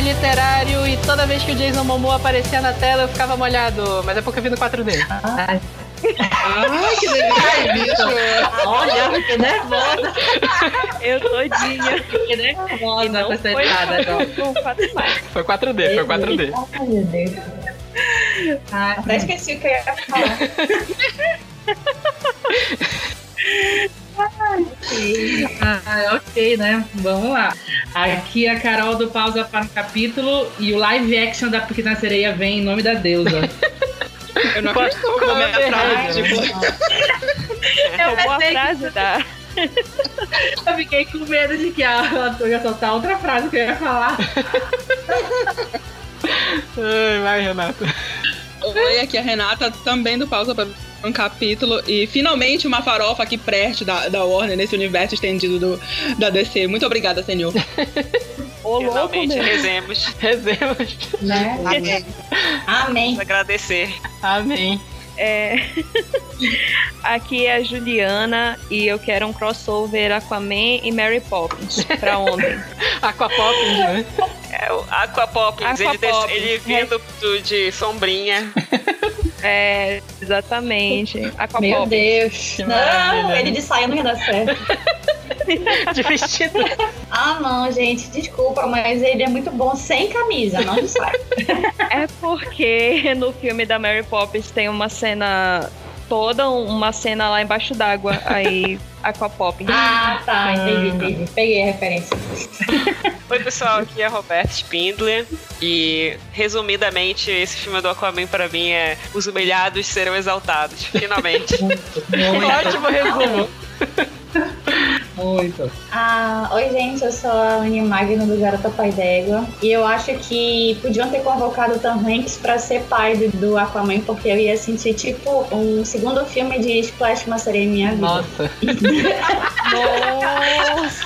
literário e toda vez que o Jason Momoa aparecia na tela eu ficava molhado, mas é porque eu vi no 4D. Ai. Ai, que delícia! Olha, fiquei nervosa. Eu todinha. Fiquei nervosa não com essa foi 4 mais. Foi 4D, foi 4D. Ai, meu Deus. Ah, até esqueci o que eu ia falar. Ah, ok, né? Vamos lá. Aqui a Carol do Pausa para o capítulo e o live action da Pequena Sereia vem em nome da deusa. Eu não acredito que atrás. Tipo, Eu boa pensei que- frase da. Eu fiquei com medo de que a ela ia soltar outra frase que eu ia falar. Ai, vai, Renato. Oi, aqui é a Renata, também do Pausa para um capítulo. E finalmente uma farofa que preste da, da Warner nesse universo estendido do, da DC. Muito obrigada, senhor. Ô, Finalmente meu. rezemos. Rezemos. Né? Amém. Vamos agradecer. Amém. É... Aqui é a Juliana e eu quero um crossover Aquaman e Mary Poppins. Pra ontem. Aquapoppins, né? É o Aquapoppins, ele, Aquapoppins. ele vindo do- de sombrinha. É, exatamente. Meu. Deus. Que Não, ele de saia não ia dar certo. De vestido. Ah, não, gente, desculpa, mas ele é muito bom sem camisa, não de saia. É porque no filme da Mary Poppins tem uma cena. Toda uma cena lá embaixo d'água. Aí, Aquapoppins. Ah, tá, entendi, entendi. Peguei a referência. Oi, pessoal, aqui é Roberto Spindler. E, resumidamente, esse filme do Aquaman pra mim é Os humilhados serão exaltados. Finalmente. Ótimo resumo. Muito. Ah, oi, gente, eu sou a Anne Magno do Garota Pai d'Égua. E eu acho que podiam ter convocado o Tom Hanks pra ser pai do, do Aquaman, porque eu ia sentir tipo um segundo filme de Splash Uma Sereia em Minha Vida. Nossa.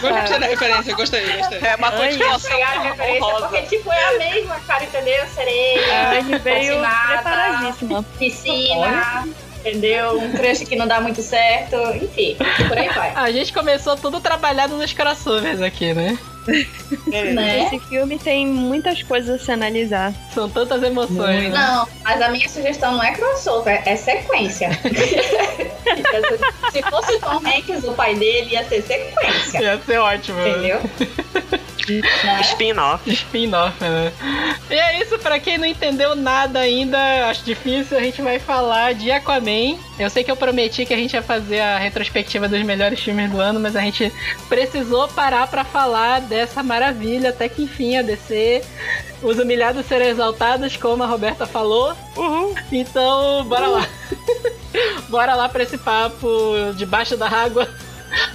Gostei Nossa! da referência, gostei, gostei. É uma Ai, continuação Pegar a referência, honrosa. porque tipo é a mesma, cara, entendeu? A Sereia, Anne veio preparadíssima. piscina, entendeu? Um crush que não dá muito certo, enfim, por aí vai. A gente começou tudo trabalhado nos crossovers aqui, né? Né? Esse filme tem muitas coisas a se analisar. São tantas emoções, né? Não, mas a minha sugestão não é crossover, é sequência. Se fosse o Tom Hanks, o pai dele ia ser sequência. Ia ser ótimo. Entendeu? Né? Spin-off. Spin-off, né? E é isso, pra quem não entendeu nada ainda, acho difícil, a gente vai falar de Aquaman. Eu sei que eu prometi que a gente ia fazer a retrospectiva dos melhores filmes do ano, mas a gente precisou parar pra falar dessa maravilha, até que enfim a DC. Os humilhados serão exaltados, como a Roberta falou. Uhul. Então, bora lá. bora lá pra esse papo debaixo da água,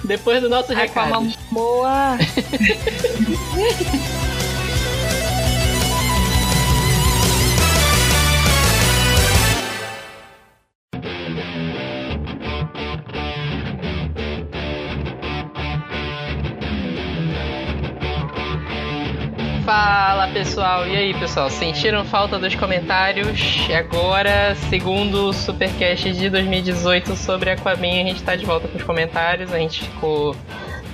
depois do nosso recado. Boa. Fala pessoal, e aí pessoal, sentiram falta dos comentários? E agora, segundo o Supercast de 2018 sobre Aquaman, a gente tá de volta com os comentários. A gente ficou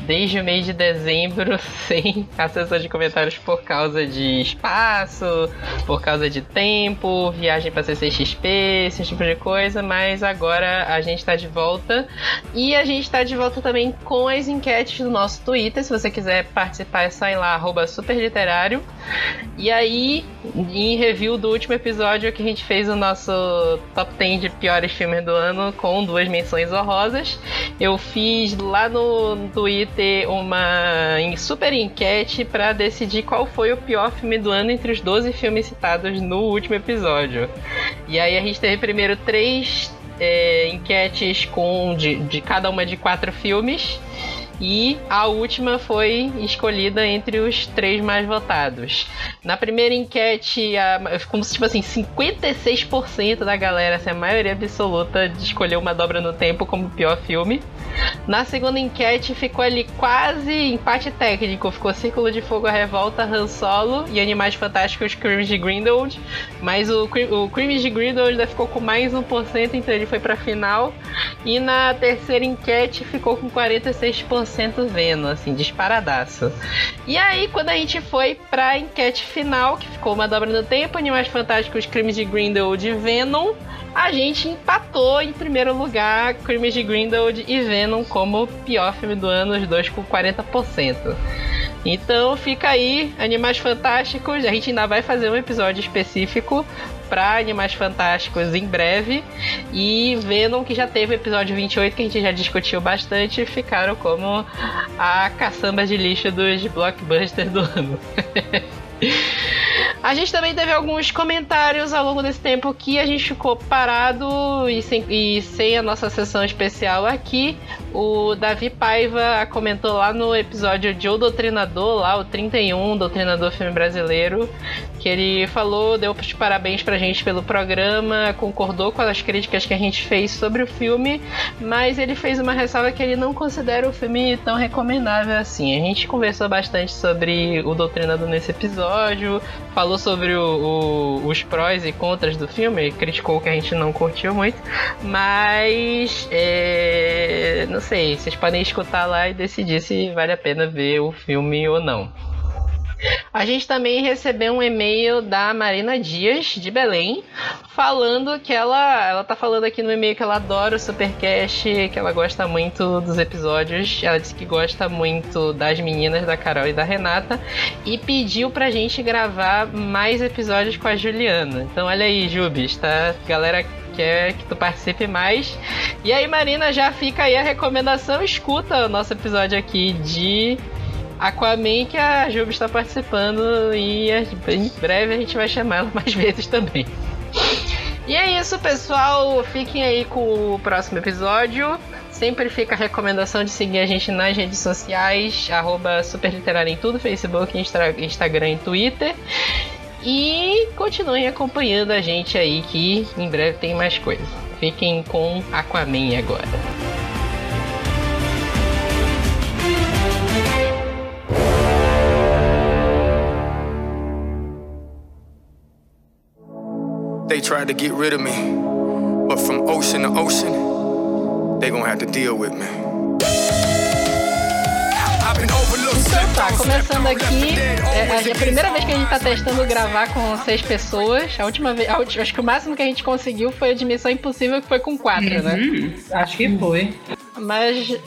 desde o mês de dezembro sem a sessão de comentários por causa de espaço, por causa de tempo, viagem pra CCXP, esse tipo de coisa, mas agora a gente tá de volta e a gente tá de volta também com as enquetes do nosso Twitter. Se você quiser participar, é só ir lá, superliterário. E aí, em review do último episódio que a gente fez o nosso top 10 de piores filmes do ano com duas menções honrosas, eu fiz lá no Twitter uma em- super enquete para decidir qual foi o pior filme do ano entre os 12 filmes citados no último episódio. E aí a gente teve primeiro três é, enquetes com de, de cada uma de quatro filmes. E a última foi escolhida entre os três mais votados. Na primeira enquete, a, como se tipo assim, 56% da galera, assim, a maioria absoluta, escolheu Uma Dobra no Tempo como pior filme. Na segunda enquete ficou ali quase empate técnico. Ficou Círculo de Fogo, a Revolta, Han Solo e Animais Fantásticos, Crimes de Grindelwald. Mas o, o Crimes de Grindelwald ainda ficou com mais 1%, então ele foi pra final. E na terceira enquete ficou com 46% 100% Venom, assim, disparadaço. E aí, quando a gente foi pra enquete final, que ficou uma dobra no tempo, Animais Fantásticos, Crimes de Grindelwald e Venom, a gente empatou em primeiro lugar Crimes de Grindelwald e Venom como pior filme do ano, os dois com 40%. Então fica aí, Animais Fantásticos. A gente ainda vai fazer um episódio específico para Animais Fantásticos em breve. E Venom, que já teve o episódio 28, que a gente já discutiu bastante, ficaram como a caçamba de lixo dos blockbusters do ano. A gente também teve alguns comentários ao longo desse tempo que a gente ficou parado e sem, e sem a nossa sessão especial aqui. O Davi Paiva comentou lá no episódio de O Doutrinador, lá o 31, Doutrinador Filme Brasileiro, que ele falou, deu os parabéns pra gente pelo programa, concordou com as críticas que a gente fez sobre o filme, mas ele fez uma ressalva que ele não considera o filme tão recomendável assim. A gente conversou bastante sobre o Doutrinador nesse episódio, falou sobre o, o, os prós e contras do filme, criticou que a gente não curtiu muito, mas é, não sei, vocês podem escutar lá e decidir se vale a pena ver o filme ou não. A gente também recebeu um e-mail da Marina Dias, de Belém, falando que ela, ela tá falando aqui no e-mail que ela adora o Supercast, que ela gosta muito dos episódios. Ela disse que gosta muito das meninas, da Carol e da Renata, e pediu pra gente gravar mais episódios com a Juliana. Então olha aí, Jubes, tá? Galera quer que tu participe mais. E aí, Marina, já fica aí a recomendação, escuta o nosso episódio aqui de Aquaman que a Jubi está participando e em breve a gente vai chamar ela mais vezes também. E é isso, pessoal. Fiquem aí com o próximo episódio. Sempre fica a recomendação de seguir a gente nas redes sociais, arroba Superliterário em tudo, Facebook, Instagram e Twitter. E continuem acompanhando a gente aí que em breve tem mais coisas. Fiquem com Aquaman agora. They tried to get rid of me, but from ocean to ocean, they gonna have to deal with me. Então tá, começando aqui, é, é, a primeira vez que a gente tá testando gravar com seis pessoas. A última vez, a última, acho que o máximo que a gente conseguiu foi a de Missão Impossível, que foi com quatro, né? uhum. né? Acho que foi. Mas.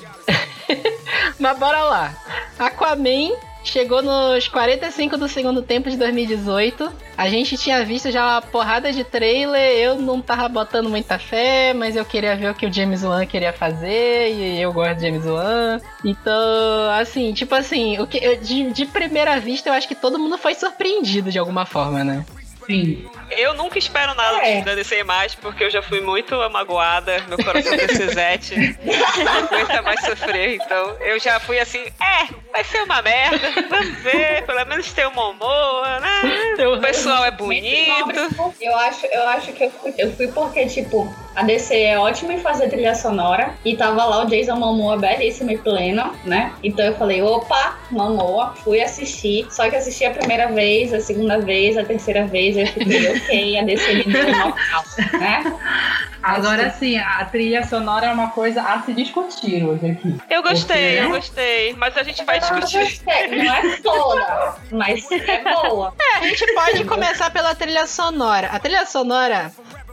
Mas bora lá. Aquaman Chegou nos 45 do segundo tempo de 2018. A gente tinha visto já uma porrada de trailer. Eu não tava botando muita fé, mas eu queria ver o que o James Wan queria fazer. E eu gosto de James Wan. Então, assim, tipo assim, o que, de, de primeira vista, eu acho que todo mundo foi surpreendido de alguma forma, né? Sim. Eu nunca espero nada é. da DC mais, porque eu já fui muito magoada, meu coração DCzete não aguenta mais sofrer, então eu já fui assim, é, vai ser uma merda, vamos ver, pelo menos tem o Momoa, né? O pessoal é bonito. Eu acho, eu acho que eu fui, eu fui porque, tipo, a DC é ótima em fazer trilha sonora e tava lá o Jason Momoa belíssimo e pleno, né? Então eu falei, opa, Momoa, fui assistir, só que assisti a primeira vez, a segunda vez, a terceira vez, eu fiquei, ok, a DC me deu né? Agora sim, a trilha sonora é uma coisa a se discutir hoje aqui. Eu gostei, Porque... eu gostei, mas a gente vai discutir. Não é toda, mas é boa. É, a gente pode começar pela trilha sonora. A trilha sonora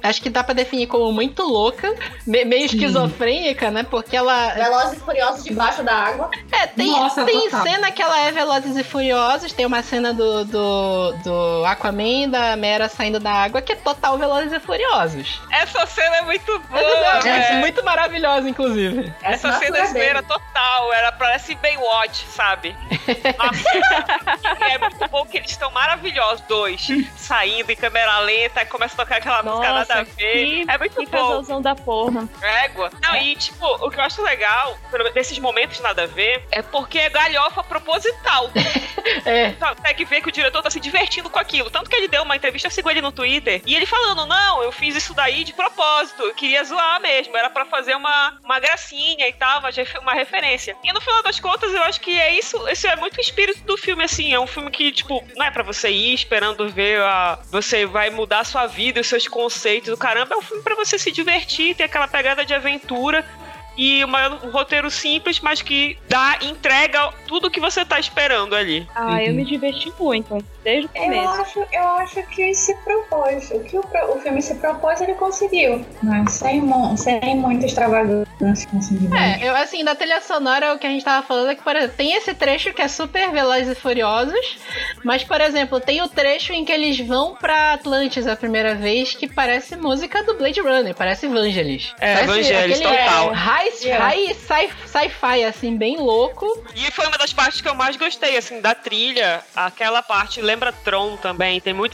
acho que dá pra definir como muito louca, meio Sim. esquizofrênica, né? Porque ela. Velozes e Furiosos debaixo da água. É, tem, Nossa, tem cena que ela é Velozes e Furiosos, tem uma cena do, do, do Aquaman da Mera saindo da água que é total Velozes e Furiosos. Essa cena é muito boa! É, é muito maravilhosa, inclusive. Essa, Essa cena é total, ela parece Baywatch, sabe? Nossa. é muito bom que eles estão maravilhosos, dois, saindo em câmera lenta, e começa a tocar aquela Nossa, música nada a ver. Que, é muito que bom. da porra. Égua. Não, é. e tipo, o que eu acho legal nesses momentos nada a ver é porque é galhofa proposital. é. Tem que ver que o diretor tá se divertindo com aquilo. Tanto que ele deu uma entrevista, eu sigo ele no Twitter, e ele falando: não, eu fiz isso daí de propósito. Eu queria zoar mesmo. Era para fazer uma, uma gracinha e tal, uma, uma referência. E no final das contas, eu acho que é isso. Esse é muito o espírito do filme, assim. É um filme que, tipo, não é para você ir esperando ver a. Você vai mudar a sua vida, os seus conceitos do caramba. É um filme para você se divertir, ter aquela pegada de aventura e uma, um roteiro simples, mas que dá, entrega tudo que você tá esperando ali. Ah, eu me diverti muito, desde o Eu começo. acho, eu acho que se propôs. O que o, o filme se propôs, ele conseguiu. Né? Sem, sem muita extravagância. Assim. É, eu assim, da trilha sonora, o que a gente tava falando é que, por exemplo, tem esse trecho que é super Velozes e Furiosos, mas, por exemplo, tem o trecho em que eles vão pra Atlantis a primeira vez, que parece música do Blade Runner, parece Vangelis. É, Parece Vangelis, aquele, total. é, High, Yeah. high sci- sci-fi, assim, bem louco. E foi uma das partes que eu mais gostei, assim, da trilha. Aquela parte lembra Tron também, tem muito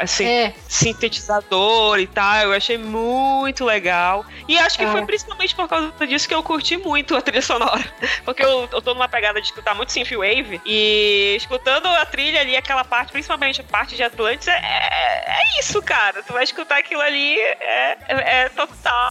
assim, É, sintetizador e tal. Eu achei muito legal. E acho que É. foi principalmente por causa disso que eu curti muito a trilha sonora. Porque eu, eu tô numa pegada de escutar muito Synthwave. E escutando a trilha ali, aquela parte, principalmente a parte de Atlantis, é, é, é isso, cara. Tu vai escutar aquilo ali, é, é, é total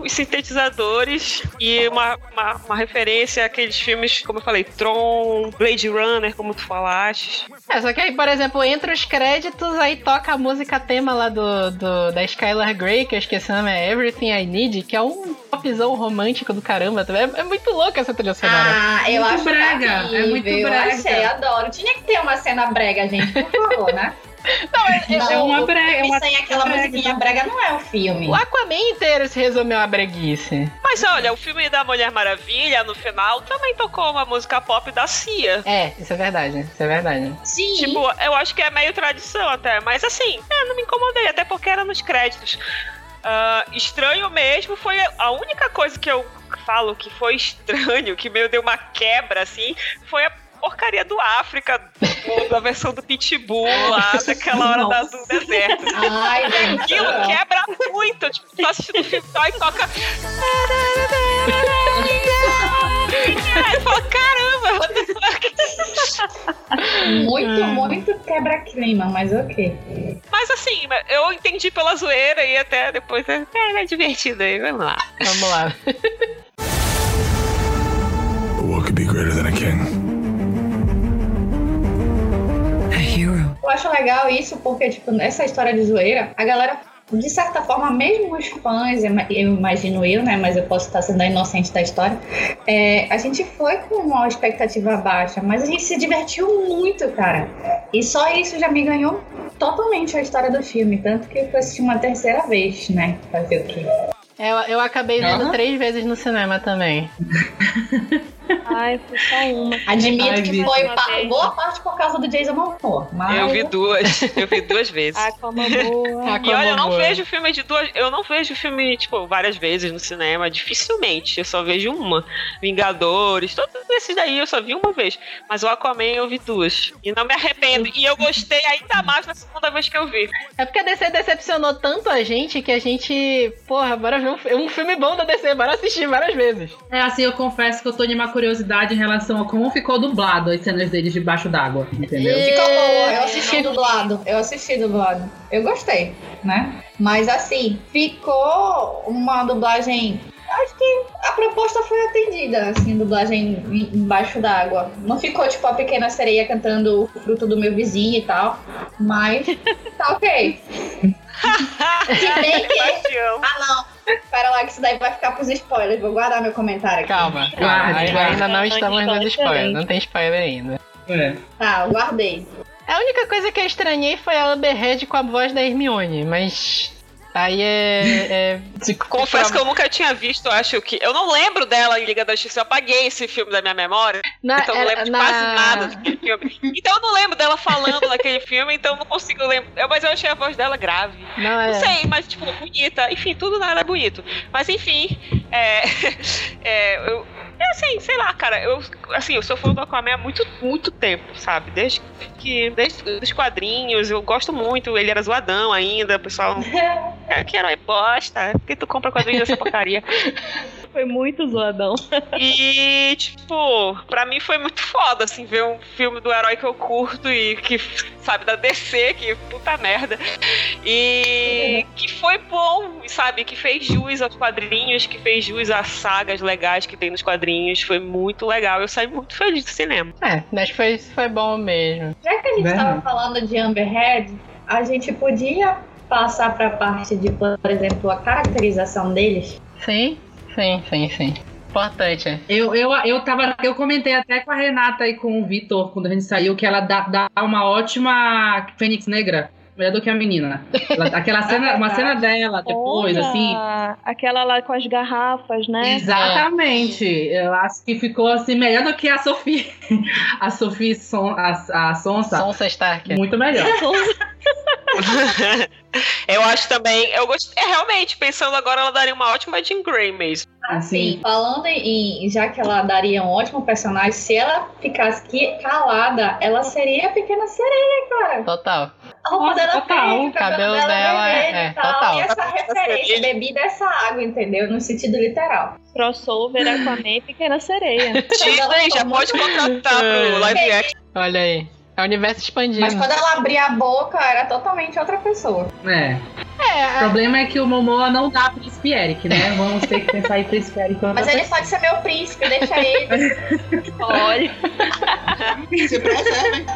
os sintetizadores e uma, uma, uma referência àqueles filmes, como eu falei, Tron, Blade Runner, como tu falaste. É, só que aí, por exemplo, entre os créditos, aí toca a música tema lá do, do- da Skylar Grey, que eu esqueci o nome, é Everything I Need, que é um popzão romântico do caramba. É, é muito louca essa trilha sonora. Ah, eu Muito acho brega, é horrível, muito eu brega. achei, adoro. Tinha que ter uma cena brega, gente, por favor, né? Não, é- é- Não, é uma brega, filme é uma- sem aquela brega. musiquinha brega não é um filme. o Aquaman inteiro se resume a breguice. Mas olha, o filme da Mulher Maravilha, no final, também tocou uma música pop da Cia. É, isso é verdade, isso é verdade. Sim. Tipo, eu acho que é meio tradição até, mas assim, é, não me incomodei, até porque era nos créditos. Ah, estranho mesmo foi a única coisa que eu falo que foi estranho, que meio deu uma quebra assim, foi a porcaria do África, da versão do Pitbull lá, daquela hora da- do deserto. Ai. Aquilo quebra muito, tipo, tá assistindo o filme e toca. Aí fala, caramba, the fuck? Muito, muito quebra-clima, mas ok. Mas assim, eu entendi pela zoeira e até depois é, é, é divertido aí, vamos lá. Vamos lá. What could be greater than a king? Eu acho legal isso porque, tipo, nessa história de zoeira, a galera, de certa forma, mesmo os fãs, eu imagino eu, né? Mas eu posso estar sendo a inocente da história. é, a gente foi com uma expectativa baixa, mas a gente se divertiu muito, cara. E só isso já me ganhou totalmente a história do filme. Tanto que eu fui assistir uma terceira vez, né? Fazer o quê? Eu, eu acabei vendo Aham. três vezes no cinema também. Ai, foi só uma. Admito Ai, que foi Uma pa- vez. boa parte por causa do Jason Momoa. Mas Eu vi duas, eu vi duas vezes. Aquaman boa. E olha, eu não vejo filme de duas. Eu não vejo filme, tipo, várias vezes no cinema. Dificilmente. Eu só vejo uma. Vingadores, todos esses daí eu só vi uma vez. Mas o Aquaman eu vi duas. E não me arrependo. E eu gostei ainda mais na segunda vez que eu vi. É porque a DC decepcionou tanto a gente que a gente. Porra, bora ver um, um filme bom da DC, bora assistir várias vezes. É assim, eu confesso que eu tô de uma curiosidade em relação a como ficou dublado as cenas deles debaixo d'água, entendeu? Ficou boa, eu assisti dublado. Eu assisti dublado. Eu gostei, né? Mas assim, ficou uma dublagem. Acho que a proposta foi atendida, assim, dublagem em- embaixo d'água. Não ficou tipo a pequena sereia cantando o fruto do meu vizinho e tal. Mas tá ok. Se bem que. Ah não! Pera lá que isso daí vai ficar pros spoilers. Vou guardar meu comentário aqui. Calma, calma. Guarde, Ai- guarde. Ainda não estamos não dando spoiler spoiler, também. não tem spoiler ainda. É. Tá, eu guardei. A única coisa que eu estranhei foi a Amber Heard com a voz da Hermione, mas. Aí é. é Confesso que eu nunca tinha visto, acho que. Eu não lembro dela em Liga da Justiça. Eu apaguei esse filme da minha memória. Na, Então eu não lembro de na- quase nada daquele filme. Então eu não lembro dela falando naquele filme, então eu não consigo lembrar. Mas eu achei a voz dela grave. Não, é. Não sei, mas tipo, bonita. Enfim, tudo nada é bonito. Mas enfim, é. é, eu, é assim, sei lá, cara, eu assim, eu sou fã do Aquaman há muito, muito tempo, sabe? Desde que. Desde os quadrinhos, eu gosto muito. Ele era zoadão ainda, o pessoal. É, que herói bosta. Por que tu compra quadrinhos dessa porcaria? Foi muito zoadão. E, tipo, pra mim foi muito foda, assim, ver um filme do herói que eu curto e que, sabe, da DC, que puta merda. E que foi bom, sabe, que fez jus aos quadrinhos, que fez jus às sagas legais que tem nos quadrinhos. Foi muito legal. Eu saí muito feliz do cinema. É, que foi, foi bom mesmo. Já que a gente estava falando de Amber Heard, a gente podia passar para a parte de, por exemplo, a caracterização deles. Sim, sim, sim, sim. Importante. Eu, eu, eu, tava, eu comentei até com a Renata e com o Vitor, quando a gente saiu, que ela dá, dá uma ótima Fênix Negra. Melhor do que a menina. Ela- aquela cena, uma cena dela depois, Olha, assim. Aquela lá com as garrafas, né? Exatamente. Eu acho que ficou assim melhor do que a Sophie. A Sophie Son, a, a Sonsa. Sonsa Stark. Muito melhor. eu acho também. Eu gostei. É, realmente, pensando agora, ela daria uma ótima Jean Grey mesmo. Assim. Falando em, já que ela daria um ótimo personagem, se ela ficasse qui- calada, ela seria a pequena sereia, cara. Total. A roupa Nossa, dela total. preta, o Cabelo dela é- é, e tal. total. E essa referência, bebida essa água, entendeu? No sentido literal. Crossover, Aquaman e Pequena Sereia. Disney já pode contratar pro live action. Olha aí. É o universo expandindo. Mas quando ela abria a boca, era totalmente outra pessoa. É. O problema é que o Momoa não dá Príncipe Eric, né? Vamos ter que pensar em Príncipe Eric. Mas ele pessoa. pode ser meu príncipe, deixa ele. Olha, Se preservem.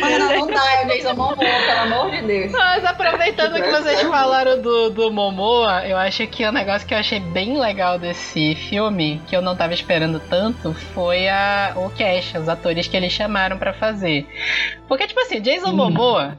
Mas não, dá, é o Jason Momoa, pelo amor de Deus. Mas aproveitando que vocês falaram do, do Momoa, eu acho que o negócio que eu achei bem legal desse filme, que eu não tava esperando tanto, foi a, o cast, os atores que eles chamaram pra fazer. Porque, tipo assim, Jason Momoa,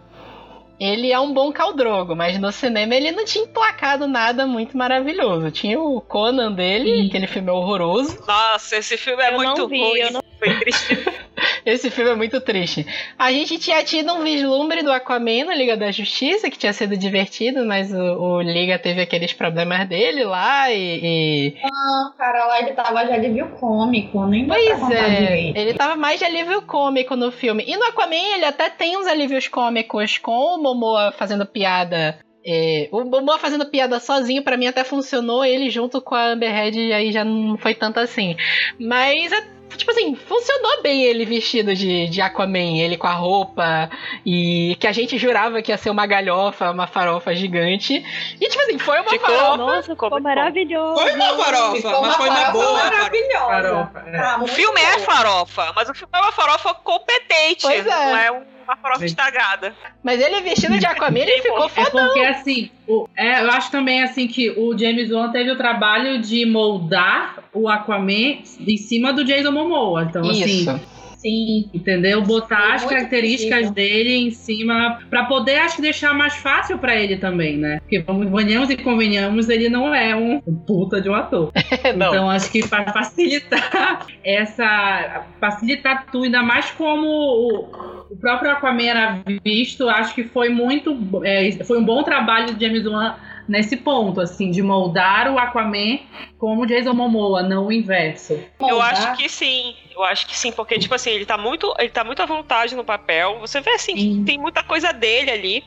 ele é um bom caldrogo, mas no cinema ele não tinha emplacado nada muito maravilhoso. Tinha o Conan dele, aquele filme é horroroso. Nossa, esse filme é Eu não muito vi, ruim. eu não- Foi triste. Esse filme é muito triste. A gente tinha tido um vislumbre do Aquaman no Liga da Justiça, que tinha sido divertido, mas o, o Liga teve aqueles problemas dele lá e. e- Não, cara, lá ele tava de alívio cômico, nem Pois é, direito. ele tava mais de alívio cômico no filme. E no Aquaman ele até tem uns alívios cômicos com o Momoa fazendo piada. é, o Momoa fazendo piada sozinho, pra mim até funcionou. Ele junto com a Amber Heard aí já não foi tanto assim. Mas é, Tipo assim, funcionou bem ele vestido de, de Aquaman, ele com a roupa, e que a gente jurava que ia ser uma galhofa, uma farofa gigante. E tipo assim, foi uma Ficou- farofa. nossa, Ficou bom. maravilhoso. Foi uma farofa, Ficou mas uma foi uma farofa boa farofa. maravilhosa. Farofa, é. Ah, O filme é boa. farofa, mas o filme é uma farofa competente. Pois é. Não é uma farofa estragada. Mas ele vestido de Aquaman, ele ficou É fodão. porque assim, o- é, eu acho também assim que o James Wan teve o trabalho de moldar o Aquaman em cima do Jason Momoa. Então, assim, Isso. Sim. entendeu? Botar as características possível. dele em cima pra poder, acho que deixar mais fácil pra ele também, né? Porque vamos, venhamos e convenhamos, ele não é um puta de um ator. Não. Então acho que para facilitar essa. facilitar tudo, ainda mais como o, o próprio Aquaman era visto, acho que foi muito. é, foi um bom trabalho do James Wan nesse ponto, assim, de moldar o Aquaman como o Jason Momoa, não o inverso. Eu Moldar. acho que sim. Eu acho que sim, porque, tipo assim, ele tá muito, ele tá muito à vontade no papel. Você vê assim Sim. que tem muita coisa dele ali.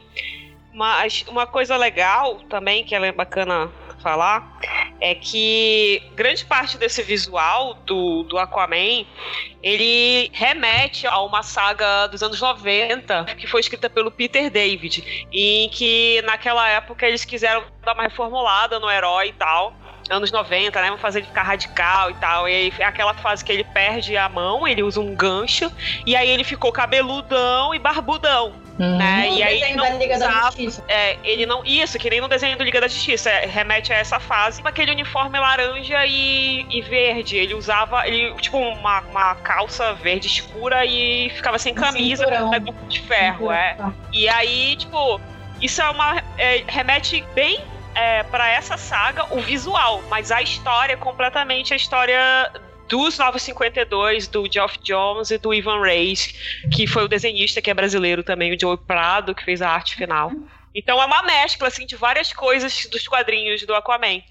Mas uma coisa legal também, que é bacana falar, é que grande parte desse visual do, do Aquaman, ele remete a uma saga dos anos 90, que foi escrita pelo Peter David, em que naquela época eles quiseram dar uma reformulada no herói e tal anos 90, né? Vamos fazer ele ficar radical e tal. E aí é aquela fase que ele perde a mão, ele usa um gancho, e aí ele ficou cabeludão e barbudão, Uhum. né? E aí desenho não da Liga da usava- Justiça. é, ele não. Isso, que nem no desenho do Liga da Justiça. é, remete a essa fase. Com aquele uniforme laranja e, e verde. Ele usava. Ele, tipo, uma, uma calça verde escura e ficava sem Um camisa cinturão. com negócio de ferro, é. E aí, tipo, isso é uma. é, remete bem é, para essa saga o visual, mas a história é completamente a história dos 952, do Geoff Jones e do Ivan Reis, que foi o desenhista que é brasileiro também, o Joey Prado, que fez a arte final. Então é uma mescla assim de várias coisas dos quadrinhos do Aquaman.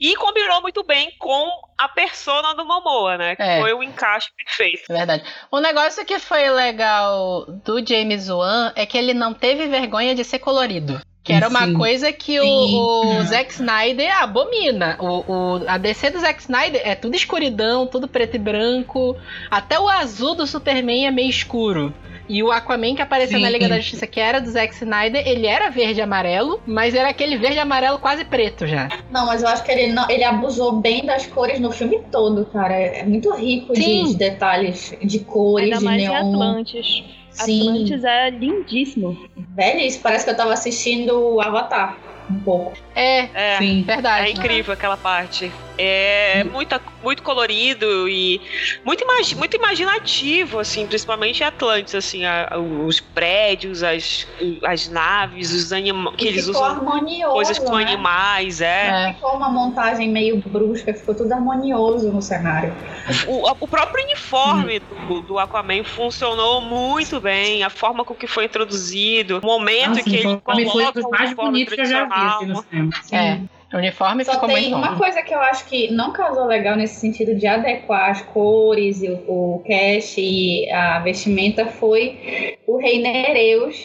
E combinou muito bem com a persona do Momoa, né? Que É. foi o encaixe perfeito. É verdade. O negócio que foi legal do James Wan é que ele não teve vergonha de ser colorido. Que era uma Sim. coisa que o, Sim. o Zack Snyder abomina. O, o- a DC do Zack Snyder é tudo escuridão, tudo preto e branco. Até o azul do Superman é meio escuro. E o Aquaman que apareceu na Sim. Liga da Justiça, que era do Zack Snyder, ele era verde e amarelo, mas era aquele verde e amarelo quase preto já. Não, mas eu acho que ele, não, ele abusou bem das cores no filme todo, cara. É muito rico de, de detalhes, de cores, Ainda de mais em neon. Atlantis. Sim. Atlantis é lindíssimo. Velhice, parece que eu tava assistindo o Avatar um pouco. É, É. Sim. verdade. É incrível aquela parte. É muito, muito colorido e muito, imagi muito imaginativo, assim, principalmente em Atlantis, assim, a- os prédios, as, as naves, os animais que eles ficou usam harmonioso, coisas com né? animais, é. É. Ficou uma montagem meio brusca, ficou tudo harmonioso no cenário. O, a- o próprio uniforme do, do Aquaman funcionou muito bem, a forma com que foi introduzido, o momento Nossa, que ele o uniforme foi um coloca dos o mais uniforme bonitos que eu já vi assim. É. O uniforme Só ficou tem muito uma bom. coisa que eu acho que não casou legal nesse sentido de adequar as cores e o, o cast e a vestimenta foi o Rei Nereus.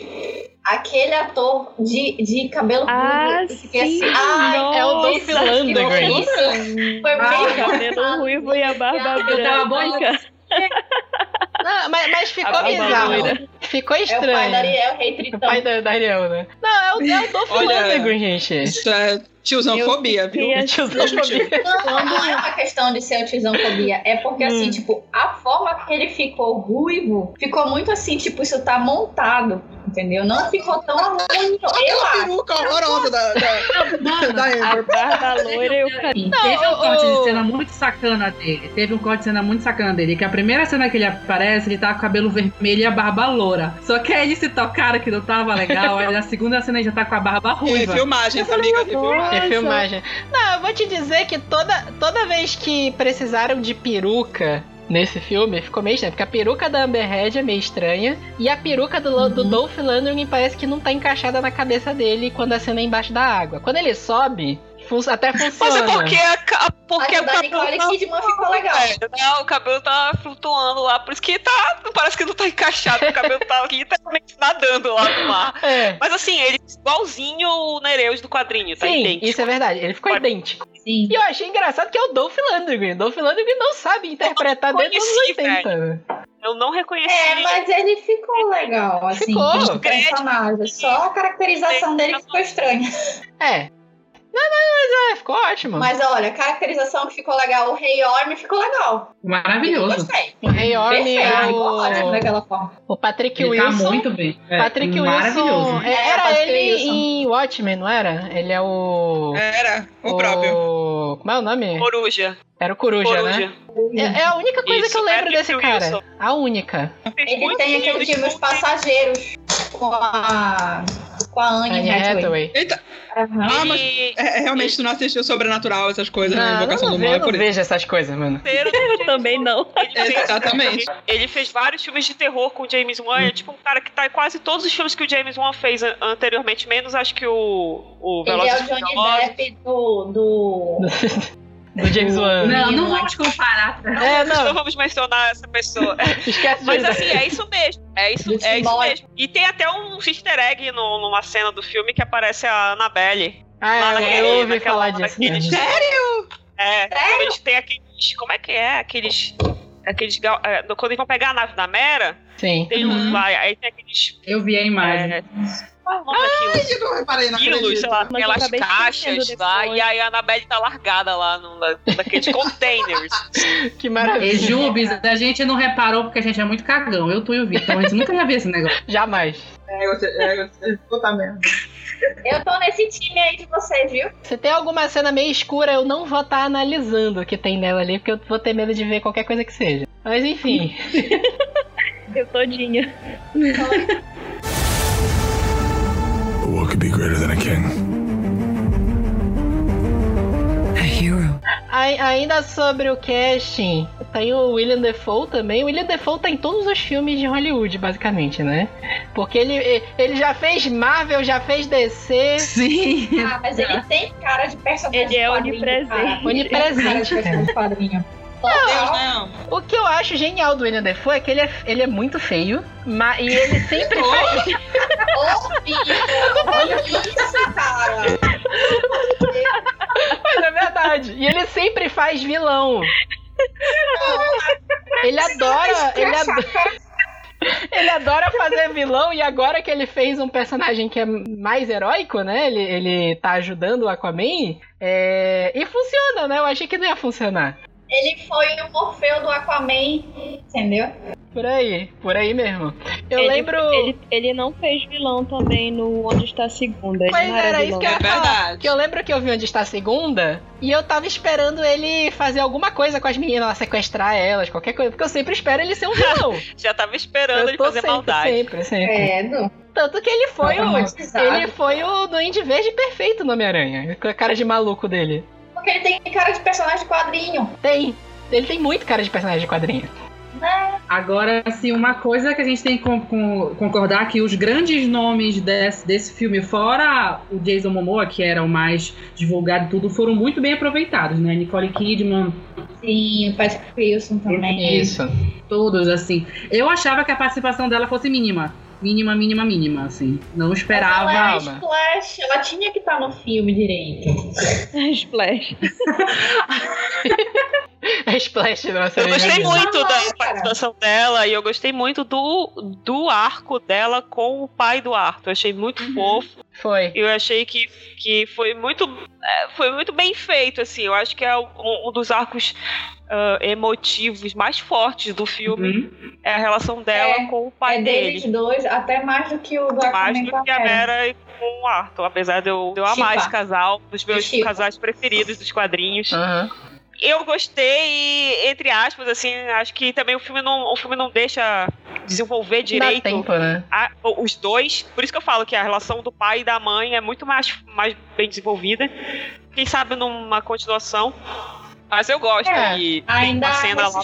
Aquele ator de, de cabelo Ah, ruivo, sim. assim, ai, É o Lundgren. isso foi Ah, bem Cabelo ruivo e a barba Eu tava branca. Não, mas, mas ficou A bizarro. Ficou É o pai da estranho. Ariel, o Rei O Tritão. pai da, da Ariel, né? Não, é o, é o Dolph Olha, Lundgren, gente. Isso é tiozãofobia, viu? fiquei Tiozão fobia. Não, não é uma questão de ser tizãofobia. É porque, assim, tipo, a forma que ele ficou ruivo ficou muito assim, tipo, isso tá montado, entendeu? Não ficou tão harmonioso. Eu A acho. peruca horrorosa da, da, A barba loira e o cabelo. Sim, Não, teve um corte de cena muito sacana dele. Teve um corte de cena muito sacana dele. Que a primeira cena que ele aparece, ele tá com o cabelo vermelho e a barba loura. Só que aí eles se tocaram que não tava legal. Aí na segunda cena ele já tá com a barba É ruiva. filmagens, amiga. É filmagem. Filmagem. Não, eu vou te dizer que toda, toda vez que precisaram de peruca nesse filme, ficou meio estranho. Porque a peruca da Amber Heard é meio estranha. E a peruca do, do Dolph Lundgren parece que não tá encaixada na cabeça dele quando a cena é embaixo da água. Quando ele sobe, fun- até Mas funciona. é porque, a, ca- porque Mas o o cabelo Nicole tá Kidman ficou legal. É, não, o cabelo tá flutuando lá, por isso que tá. Parece que não tá encaixado, o cabelo tá aqui literalmente nadando lá no mar. É. Mas assim, ele é igualzinho o Nereus do quadrinho, tá Sim, idêntico. isso é verdade. Ele ficou idêntico. Sim. E eu achei engraçado que é o Dolph Lundgren. Dolph Lundgren não sabe interpretar dentro dos reconheci, 80. Eu não reconheci. É, mas ele ficou legal, assim, Ficou. personagem. Só a caracterização dele que ficou estranha. É. Não, mas, mas é, ficou ótimo. Mas olha, a caracterização que ficou legal, o Rei Orm ficou legal. Maravilhoso. Gostei. O Rei Orm, Perfeito, ficou ótimo o, daquela forma. o Patrick Ele tá Wilson. muito bem. É, Patrick maravilhoso. Wilson. é, É, Era Patrick ele Wilson. em Watchmen, não era? Ele é o. Era, o próprio. Como é o nome? Coruja. Era o Coruja, né? Coruja. É, é a única coisa Isso, que eu lembro Patrick desse cara. Wilson. A única. Ele tem aquele filme Os de- Passageiros com a, com a Anne, Hathaway. Eita, Aham. Ah, mas- Ele- é, é, realmente tu não assistiu Sobrenatural, essas coisas, né? Não, eu Invocação não, do Mal, eu é não por isso. vejo essas coisas, mano. Eu também não. Ele fez, Exatamente. ele fez vários filmes de terror com o James Wan. É tipo um cara que tá em quase todos os filmes que o James Wan fez an- anteriormente, menos acho que o, o Ele Velozes é o Johnny. Depp do. do... Do James Wan. Não, não vamos comparar. É, Não não. vamos mencionar essa pessoa. Esquece Mas assim, é isso mesmo. É isso, é isso mesmo. E tem até um easter egg no- numa cena do filme que aparece a Annabelle. Ah, Lá eu, naquele- eu ouvi naquela- falar disso. naqueles- mesmo. É, quando eles têm aqueles. Como é que é? Aqueles. Aqueles. é, quando eles vão pegar a nave da Mera, Sim. tem Uhum. um lá, aí tem aqueles. Eu vi a imagem. É, qual é daquilo? Eu não reparei, não quilos, sei lá, eu aquelas caixas lá, e aí a Annabelle tá largada lá num da- daqueles containers. Que E maravilha. Jubes, a gente não reparou porque a gente é muito cagão. Eu, tu e o Vitor. Então a gente nunca ia ver esse negócio. Jamais. É, você, é, você, puta merda. Eu tô nesse time aí de vocês, viu? Se tem alguma cena meio escura, eu não vou estar analisando o que tem nela ali, porque eu vou ter medo de ver qualquer coisa que seja. Mas enfim. Eu todinha. Could be greater than a king? A hero. Ai- ainda sobre o casting, tem o William Defoe também. O William Defoe tá em todos os filmes de Hollywood, basicamente, né? Porque ele, ele já fez Marvel, já fez DC. Sim. Ah, mas ele tem cara de personagem Ele é onipresente. Onipresente, Deus, não. O que eu acho genial do William Defoe é que ele é, ele é muito feio, mas, e ele sempre faz. Olha isso, cara. Mas é verdade. E ele sempre faz vilão. Ele adora. Ele adora. Ele adora fazer vilão e agora que ele fez um personagem que é mais heróico, né? Ele, ele tá ajudando o Aquaman. é, E funciona, né? Eu achei que não ia funcionar. Ele foi o Morfeu do Aquaman, entendeu? Por aí, por aí mesmo. Eu ele, lembro. Ele, ele não fez vilão também no Onde Está a Segunda. Ele Pois não era, isso que eu ia É falar. verdade. Que eu lembro que eu vi onde está a segunda e eu tava esperando ele fazer alguma coisa com as meninas, lá, sequestrar elas, qualquer coisa. Porque eu sempre espero ele ser um vilão. Já tava esperando eu ele tô fazer sempre, maldade. sempre, sempre. Credo. Tanto que ele foi Tá o. Ele foi o Duende Verde perfeito no Homem-Aranha. Com a cara de maluco dele. Porque ele tem cara de personagem de quadrinho. Tem. Ele tem muito cara de personagem de quadrinho. Agora, assim, uma coisa que a gente tem que con- con- concordar que os grandes nomes desse, desse filme, fora o Jason Momoa, que era o mais divulgado e tudo, foram muito bem aproveitados, né? Nicole Kidman, Sim, o Patrick Wilson também. Isso. todos, assim. Eu achava que a participação dela fosse mínima. Mínima, mínima, mínima, assim. Não esperava. ela é. Splash, ela tinha que estar no filme direito. Splash. A Splash nossa Eu gostei muito da cara. participação dela e eu gostei muito do, do arco dela com o pai do Arthur. Eu achei muito fofo. Foi. Eu achei que, que foi muito é, foi muito bem feito, assim. Eu acho que é um, um dos arcos ah, emotivos mais fortes do filme. Uhum. É a relação dela É, com o pai é deles dele. dois, até mais do que o do Mais do com a que a e com o Arthur. Apesar de eu, de eu amar esse casal, dos meus Chipa. casais preferidos dos quadrinhos. Aham. Eu gostei, e, entre aspas, assim, acho que também o filme não, o filme não deixa desenvolver direito tempo, né? a- os dois. Por isso que eu falo que a relação do pai e da mãe é muito mais, mais bem desenvolvida. Quem sabe numa continuação. Mas eu gosto. É, e ainda uma cena lá no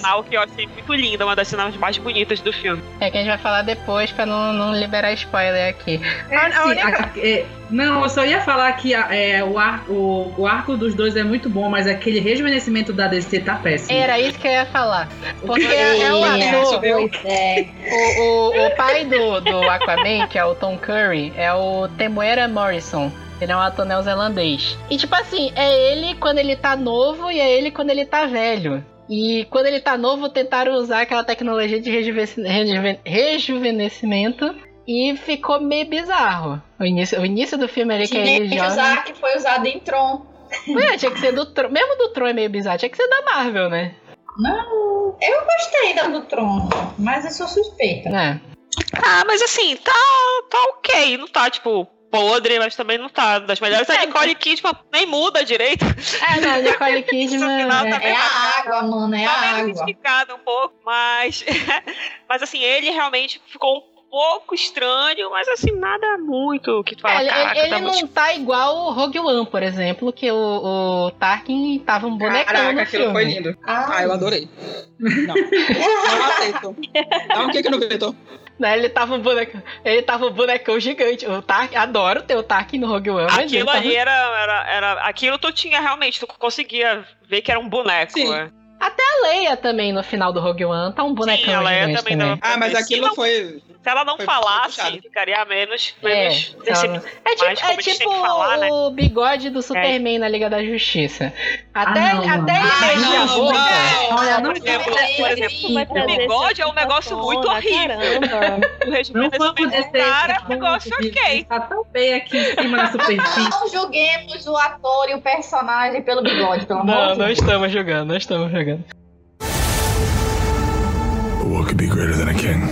final que eu achei muito linda, uma das cenas mais bonitas do filme. É que a gente vai falar depois pra não, não liberar spoiler aqui. É, A- a assim, única- a- é, não, eu só ia falar que a- é, o, ar- o- o arco dos dois é muito bom, mas aquele rejuvenescimento da DC tá péssimo. Era isso que eu ia falar. Porque é, é o Sim, ator. É. O, o, o pai do, do Aquaman, que é o Tom Curry, é o Temuera Morrison. Ele é um ator neozelandês. E tipo assim, é ele quando ele tá novo e é ele quando ele tá velho. E quando ele tá novo, tentaram usar aquela tecnologia de rejuve- rejuve- rejuvenescimento. E ficou meio bizarro. O início, o início do filme ali que é Tinha ele que jovem. usar que foi usado em Tron. Ué, tinha que ser do Tron. Mesmo do Tron é meio bizarro. Tinha que ser da Marvel, né? Não, eu gostei da do Tron, mas eu sou suspeita. É. Ah, mas assim, tá, tá ok. Não tá, tipo, podre, mas também não tá das melhores. A Nicole Kidman nem muda direito. É, não, Nicole Kidman. final tá É a água, mano, é a Tá meio água. criticada um pouco, mas. mas assim, ele realmente ficou um pouco estranho, mas assim, nada muito que tu fala. É, ele caraca, ele tá muito não tá igual o Rogue One, por exemplo, que o, o Tarkin tava um bonecão Caraca, no aquilo filme. foi lindo. Ah, Ah, eu adorei. Não, não aceito. Dá um kick no Vitor. Né, ele tava um bonecão, ele tava um bonecão gigante. O Tarkin, adoro ter o Tarkin no Rogue One, Aquilo tava- ali era, era, era. Aquilo tu tinha realmente, tu conseguia ver que era um boneco. Sim. é. A Leia também no final do Rogue One tá um bonecão Sim, a Leia gigante também também. dava- Ah, mas aquilo não- foi. Se ela não Foi falasse, puxado. ficaria menos. É, menos ela- decep- É tipo, Mas é tipo falar, né? o bigode do Superman na Liga da Justiça. Até, Ah, não, até ele Ah, a não, boca. não. Não por exemplo, por o bigode é um negócio muito tona, horrível. O Não do descer cara é um negócio ok. Tá tão bem aqui em cima na superfície. Não julguemos o ator e o personagem pelo bigode, pelo amor Não, de não Deus. estamos jogando, não estamos jogando. But what could be greater than a king?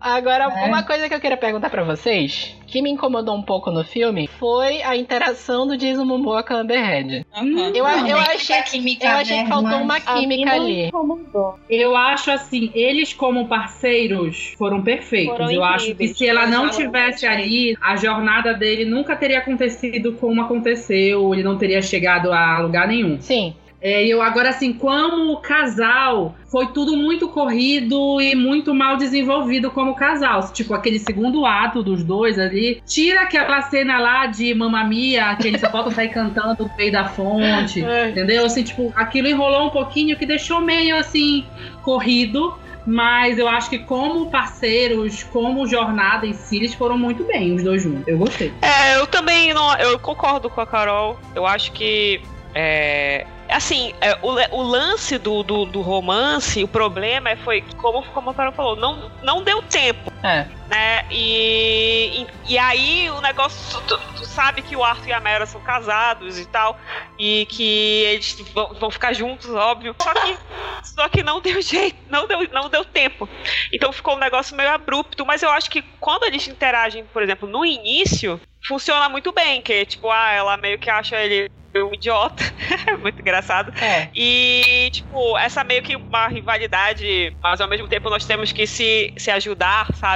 Agora, É. uma coisa que eu queria perguntar pra vocês, que me incomodou um pouco no filme, foi a interação do Jason Momoa com a Amber Heard. Aham. Eu, Não, eu achei, química, eu achei né, que faltou uma química ali. incomodou. Eu acho assim, eles como parceiros foram perfeitos. Foram eu acho que se ela não tivesse ali, a jornada dele nunca teria acontecido como aconteceu, ele não teria chegado a lugar nenhum. Sim. É, e eu agora assim, como casal, foi tudo muito corrido e muito mal desenvolvido como casal. Tipo, aquele segundo ato dos dois ali, tira aquela cena lá de Mamma Mia, que eles só faltam sair cantando no meio da fonte. É. Entendeu? Assim, tipo, aquilo enrolou um pouquinho que deixou meio assim corrido. Mas eu acho que como parceiros, como jornada em si, eles foram muito bem, os dois juntos. Eu gostei. É, eu também não. Eu concordo com a Carol. Eu acho que. É, assim, é, o, o lance do, do, do, romance, o problema é, foi, como, como a Carol falou, não, não deu tempo. É. Né? E, e, e aí o negócio. Tu, tu, sabe que o Arthur e a Mera são casados e tal. E que eles vão, vão ficar juntos, óbvio. Só que, só que não deu jeito, não deu, não deu tempo. Então ficou um negócio meio abrupto. Mas eu acho que quando eles interagem, por exemplo, no início, funciona muito bem, que tipo, ah, ela meio que acha ele um idiota. muito engraçado. É. E, tipo, essa meio que uma rivalidade, mas ao mesmo tempo nós temos que se, se ajudar, sabe?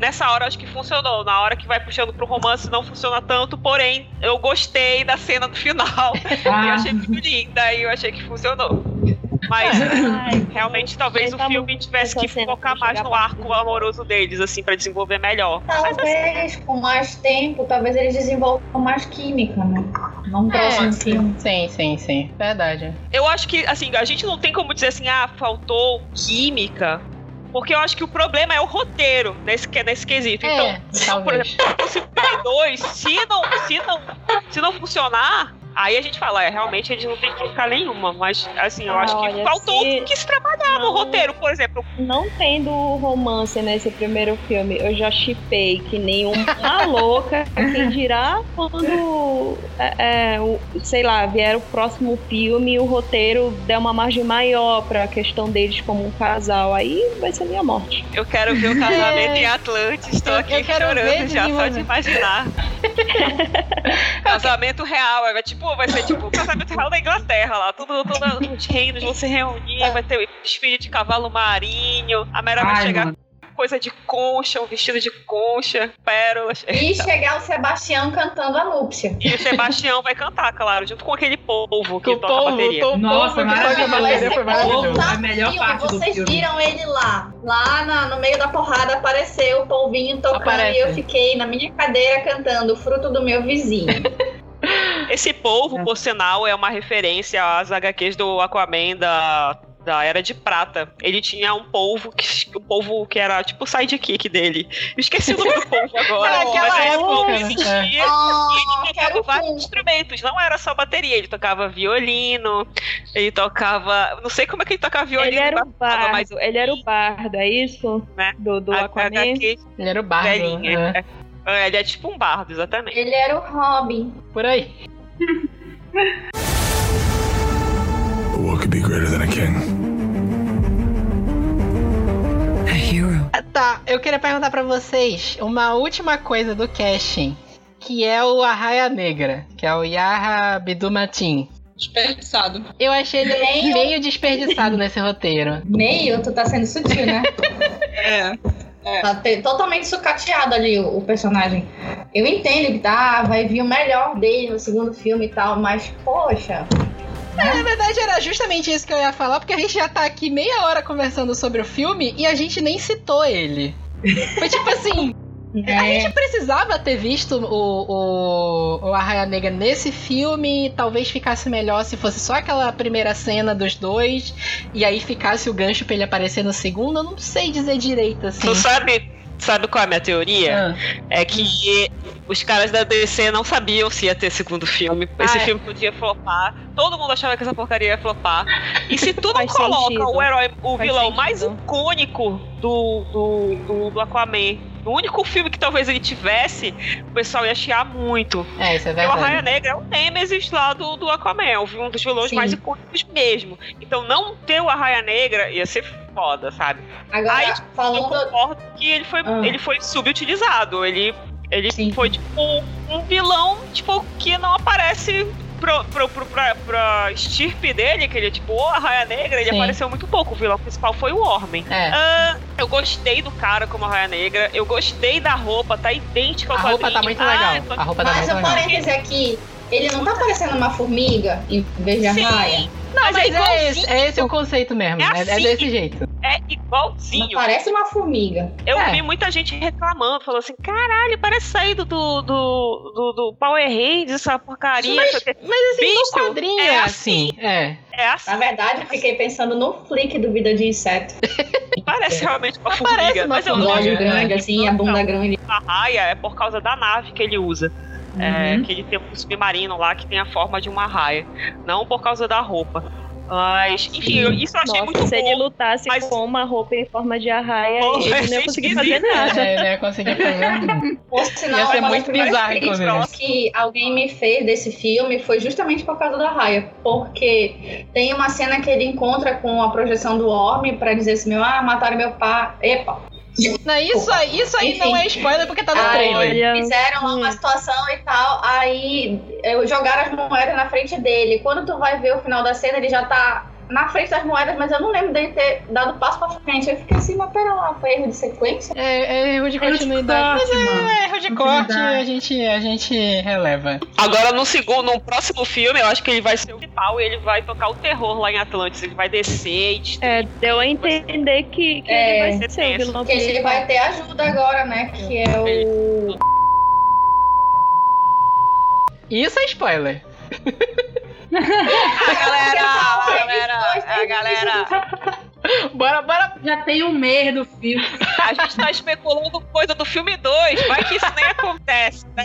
Nessa hora acho que funcionou. Na hora que vai puxando pro romance não funciona tanto, porém, eu gostei da cena do final. Ah. eu achei muito linda e eu achei que funcionou. Mas Ai, realmente talvez o filme tivesse que focar mais no arco amoroso deles, assim, para desenvolver melhor. Talvez com mais tempo, talvez eles desenvolvam mais química, né? Não é, próximo filme. Sim, sim, sim. Verdade. Eu acho que, assim, a gente não tem como dizer assim, ah, faltou química. Porque eu acho que o problema é o roteiro nesse, nesse quesito. É, então, por exemplo, se dois, se não, se não, se não funcionar, Aí a gente fala, é, realmente eles não tem que ficar nenhuma, mas assim, eu acho que faltou se... que se trabalhar não, no roteiro, por exemplo. Não tendo romance nesse primeiro filme, eu já chipei que nenhuma louca, quem dirá quando, é, é, o, sei lá, vier o próximo filme e o roteiro der uma margem maior pra questão deles como um casal, aí vai ser minha morte. Eu quero ver o casamento em Atlantis, estou aqui chorando já, só de imaginar. casamento real, é tipo tipo, vai ser tipo o casamento real da Inglaterra lá. Tudo, todos os reinos vão se reunir, vai ter desfile de cavalo marinho, a Mera vai chegar. Mano coisa de concha, um vestido de concha, pérolas. E chegar o Sebastião cantando a núpcia. E o Sebastião vai cantar, claro, junto com aquele povo que o toca povo, bateria. O Nossa, a bateria foi maravilhoso. A melhor parte Vocês do filme. viram ele lá, lá na, no meio da porrada apareceu o polvinho tocando Aparece. e eu fiquei na minha cadeira cantando Fruto do meu vizinho. Esse polvo, é. por sinal, é uma referência às HQs do Aquaman da da Era de Prata. Ele tinha um polvo que, um polvo que era tipo o sidekick dele. Eu esqueci o nome do polvo agora. mas esse polvo existia é. e ele tocava vários instrumentos. Não era só bateria, ele tocava violino, ele tocava. Não sei como é que ele tocava violino. Ele era o bardo, mas... ele era o bardo, é isso? Né? Do, do Aquaman. HQ, ele era o bardo. Velhinha, é. É, ele é tipo um bardo, exatamente. Ele era o Robin. Por aí. What could be greater than a king? A hero. Ah, tá, eu queria perguntar para vocês uma última coisa do casting, que é o Arraia Negra, que é o Yaha Bidumatin. Desperdiçado. Eu achei ele meio, meio desperdiçado nesse roteiro. Meio? Tu tá sendo sutil, né? é. É. Tá totalmente sucateado ali o, o, personagem. Eu entendo que tá, vai vir o melhor dele no segundo filme e tal, mas poxa. É, na verdade, era justamente isso que eu ia falar, porque a gente já tá aqui meia hora conversando sobre o filme e a gente nem citou ele. Foi tipo assim. É. A gente precisava ter visto o, o, o Arraia Negra nesse filme. Talvez ficasse melhor se fosse só aquela primeira cena dos dois. E aí ficasse o gancho pra ele aparecer no segundo. Eu não sei dizer direito assim. Tu sabe, sabe qual é a minha teoria? Ah. É que os caras da DC não sabiam se ia ter segundo filme. Esse ah, é. filme podia flopar. Todo mundo achava que essa porcaria ia flopar. E se tu não coloca sentido. o herói, o Faz vilão sentido. mais icônico do, do, do, do Aquaman o único filme que talvez ele tivesse, o pessoal ia chiar muito. É, isso é verdade. o Arraia Negra é o Nemesis lá do, do Aquaman, é um dos vilões Sim. mais icônicos mesmo. Então não ter o Arraia Negra ia ser foda, sabe? Agora, Aí, falando... eu concordo que ele foi, ah. ele foi subutilizado. Ele, ele foi, tipo, um vilão, tipo, que não aparece pro, pro, pro, pra, pra estirpe dele, que ele é tipo a Raia Negra, ele Sim. apareceu muito pouco. O vilão principal foi o Ormen. É. Uh, eu gostei do cara como a Raia Negra, eu gostei da roupa, tá idêntica ao A roupa tá muito legal. Ah, a roupa tá Mas muito legal. Mas um parêntese aqui, ele não tá parecendo uma formiga em vez de a Sim. raia? Não, mas, mas é, é, esse, é, esse, o conceito mesmo. É, assim, é, desse jeito. É igualzinho. Não parece uma formiga. Eu é. vi muita gente reclamando, falando assim: caralho, parece saído do, do, do, do Power Rangers, essa porcaria. Mas, mas assim, Bicho, no quadrinho é assim. assim. É. É assim. Na verdade, eu fiquei pensando no flick do Vida de Inseto. Parece realmente uma formiga. Parece uma mas eu olho grande, assim, a bunda grande. A raia é por causa da nave que ele usa. É, Uhum. que ele tem um submarino lá que tem a forma de uma raia. Não por causa da roupa. Mas, enfim, eu- isso eu achei Nossa, muito se ele bom. lutasse mas- com uma roupa em forma de arraia, ele não ia ia conseguir fazer nada. É, né? Consegui fazer. Por sinal, Ia ser muito bizarro, críticas que alguém me fez desse filme foi justamente por causa da raia. Porque tem uma cena que ele encontra com a projeção do Orme pra dizer assim: meu, ah, mataram meu pai. Epa. Não, isso aí, isso aí não é spoiler porque tá no Aí trailer. Fizeram lá uma hum. situação e tal. Aí eh, jogaram as moedas na frente dele. Quando tu vai ver o final da cena, ele já tá na frente das moedas, mas eu não lembro dele ter dado passo pra frente. Eu fiquei assim, mas pera lá, foi erro de sequência? É, é erro de Erro de continuidade. corte, mas mano. é erro de corte, a gente, a gente releva. Agora, no segundo, no próximo filme, eu acho que ele vai ser o principal e ele vai tocar o terror lá em Atlantis. Ele vai descer e. É, deu a entender que, que É, ele vai ser o vilão Que ele vai ter ajuda agora, né? Que é o. Isso é spoiler. A galera, a galera, a galera. Bora, bora. Já tem um mês do filme. A gente tá especulando coisa do filme 2. Vai que isso nem acontece, né?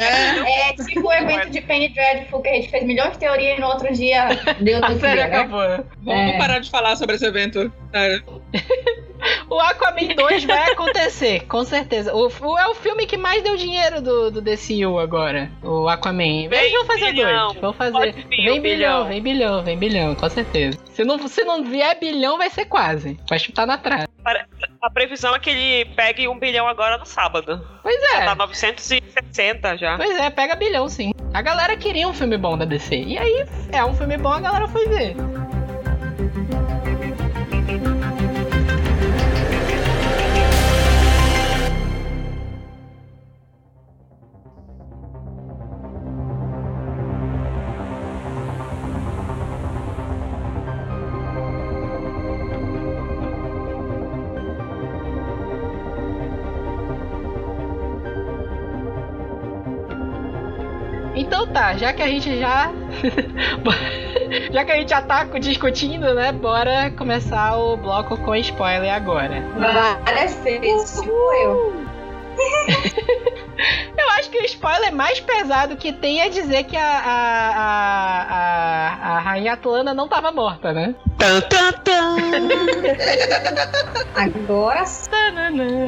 É tipo o evento de Penny Dreadful, que a gente fez milhões de teorias e no outro dia deu A tudo série né? acabou. Vamos É. parar de falar sobre esse evento. Sério. O Aquaman 2 vai acontecer, com certeza. O, o- é o filme que mais deu dinheiro do, do DCU agora. O Aquaman. Eles Vem vão fazer bilhão. dois. Vão fazer. Vir Vem bilhão, bilhão. vem bilhão, vem bilhão, com certeza. Se não, se não vier bilhão, vai ser quase. Vai chutar na trave. A previsão é que ele pegue um bilhão agora no sábado. Pois Tá é. 960 já. Pois é, pega bilhão sim. A galera queria um filme bom da DC. E aí, é um filme bom, a galera foi ver. Então tá, já que a gente já. já que a gente já tá discutindo, né? Bora começar o bloco com spoiler agora. Várias vezes, tipo eu. Eu acho que o spoiler mais pesado que tem é dizer que a, a, a, a, a Rainha Atlana não tava morta, né? Tan, tan, tan. Agora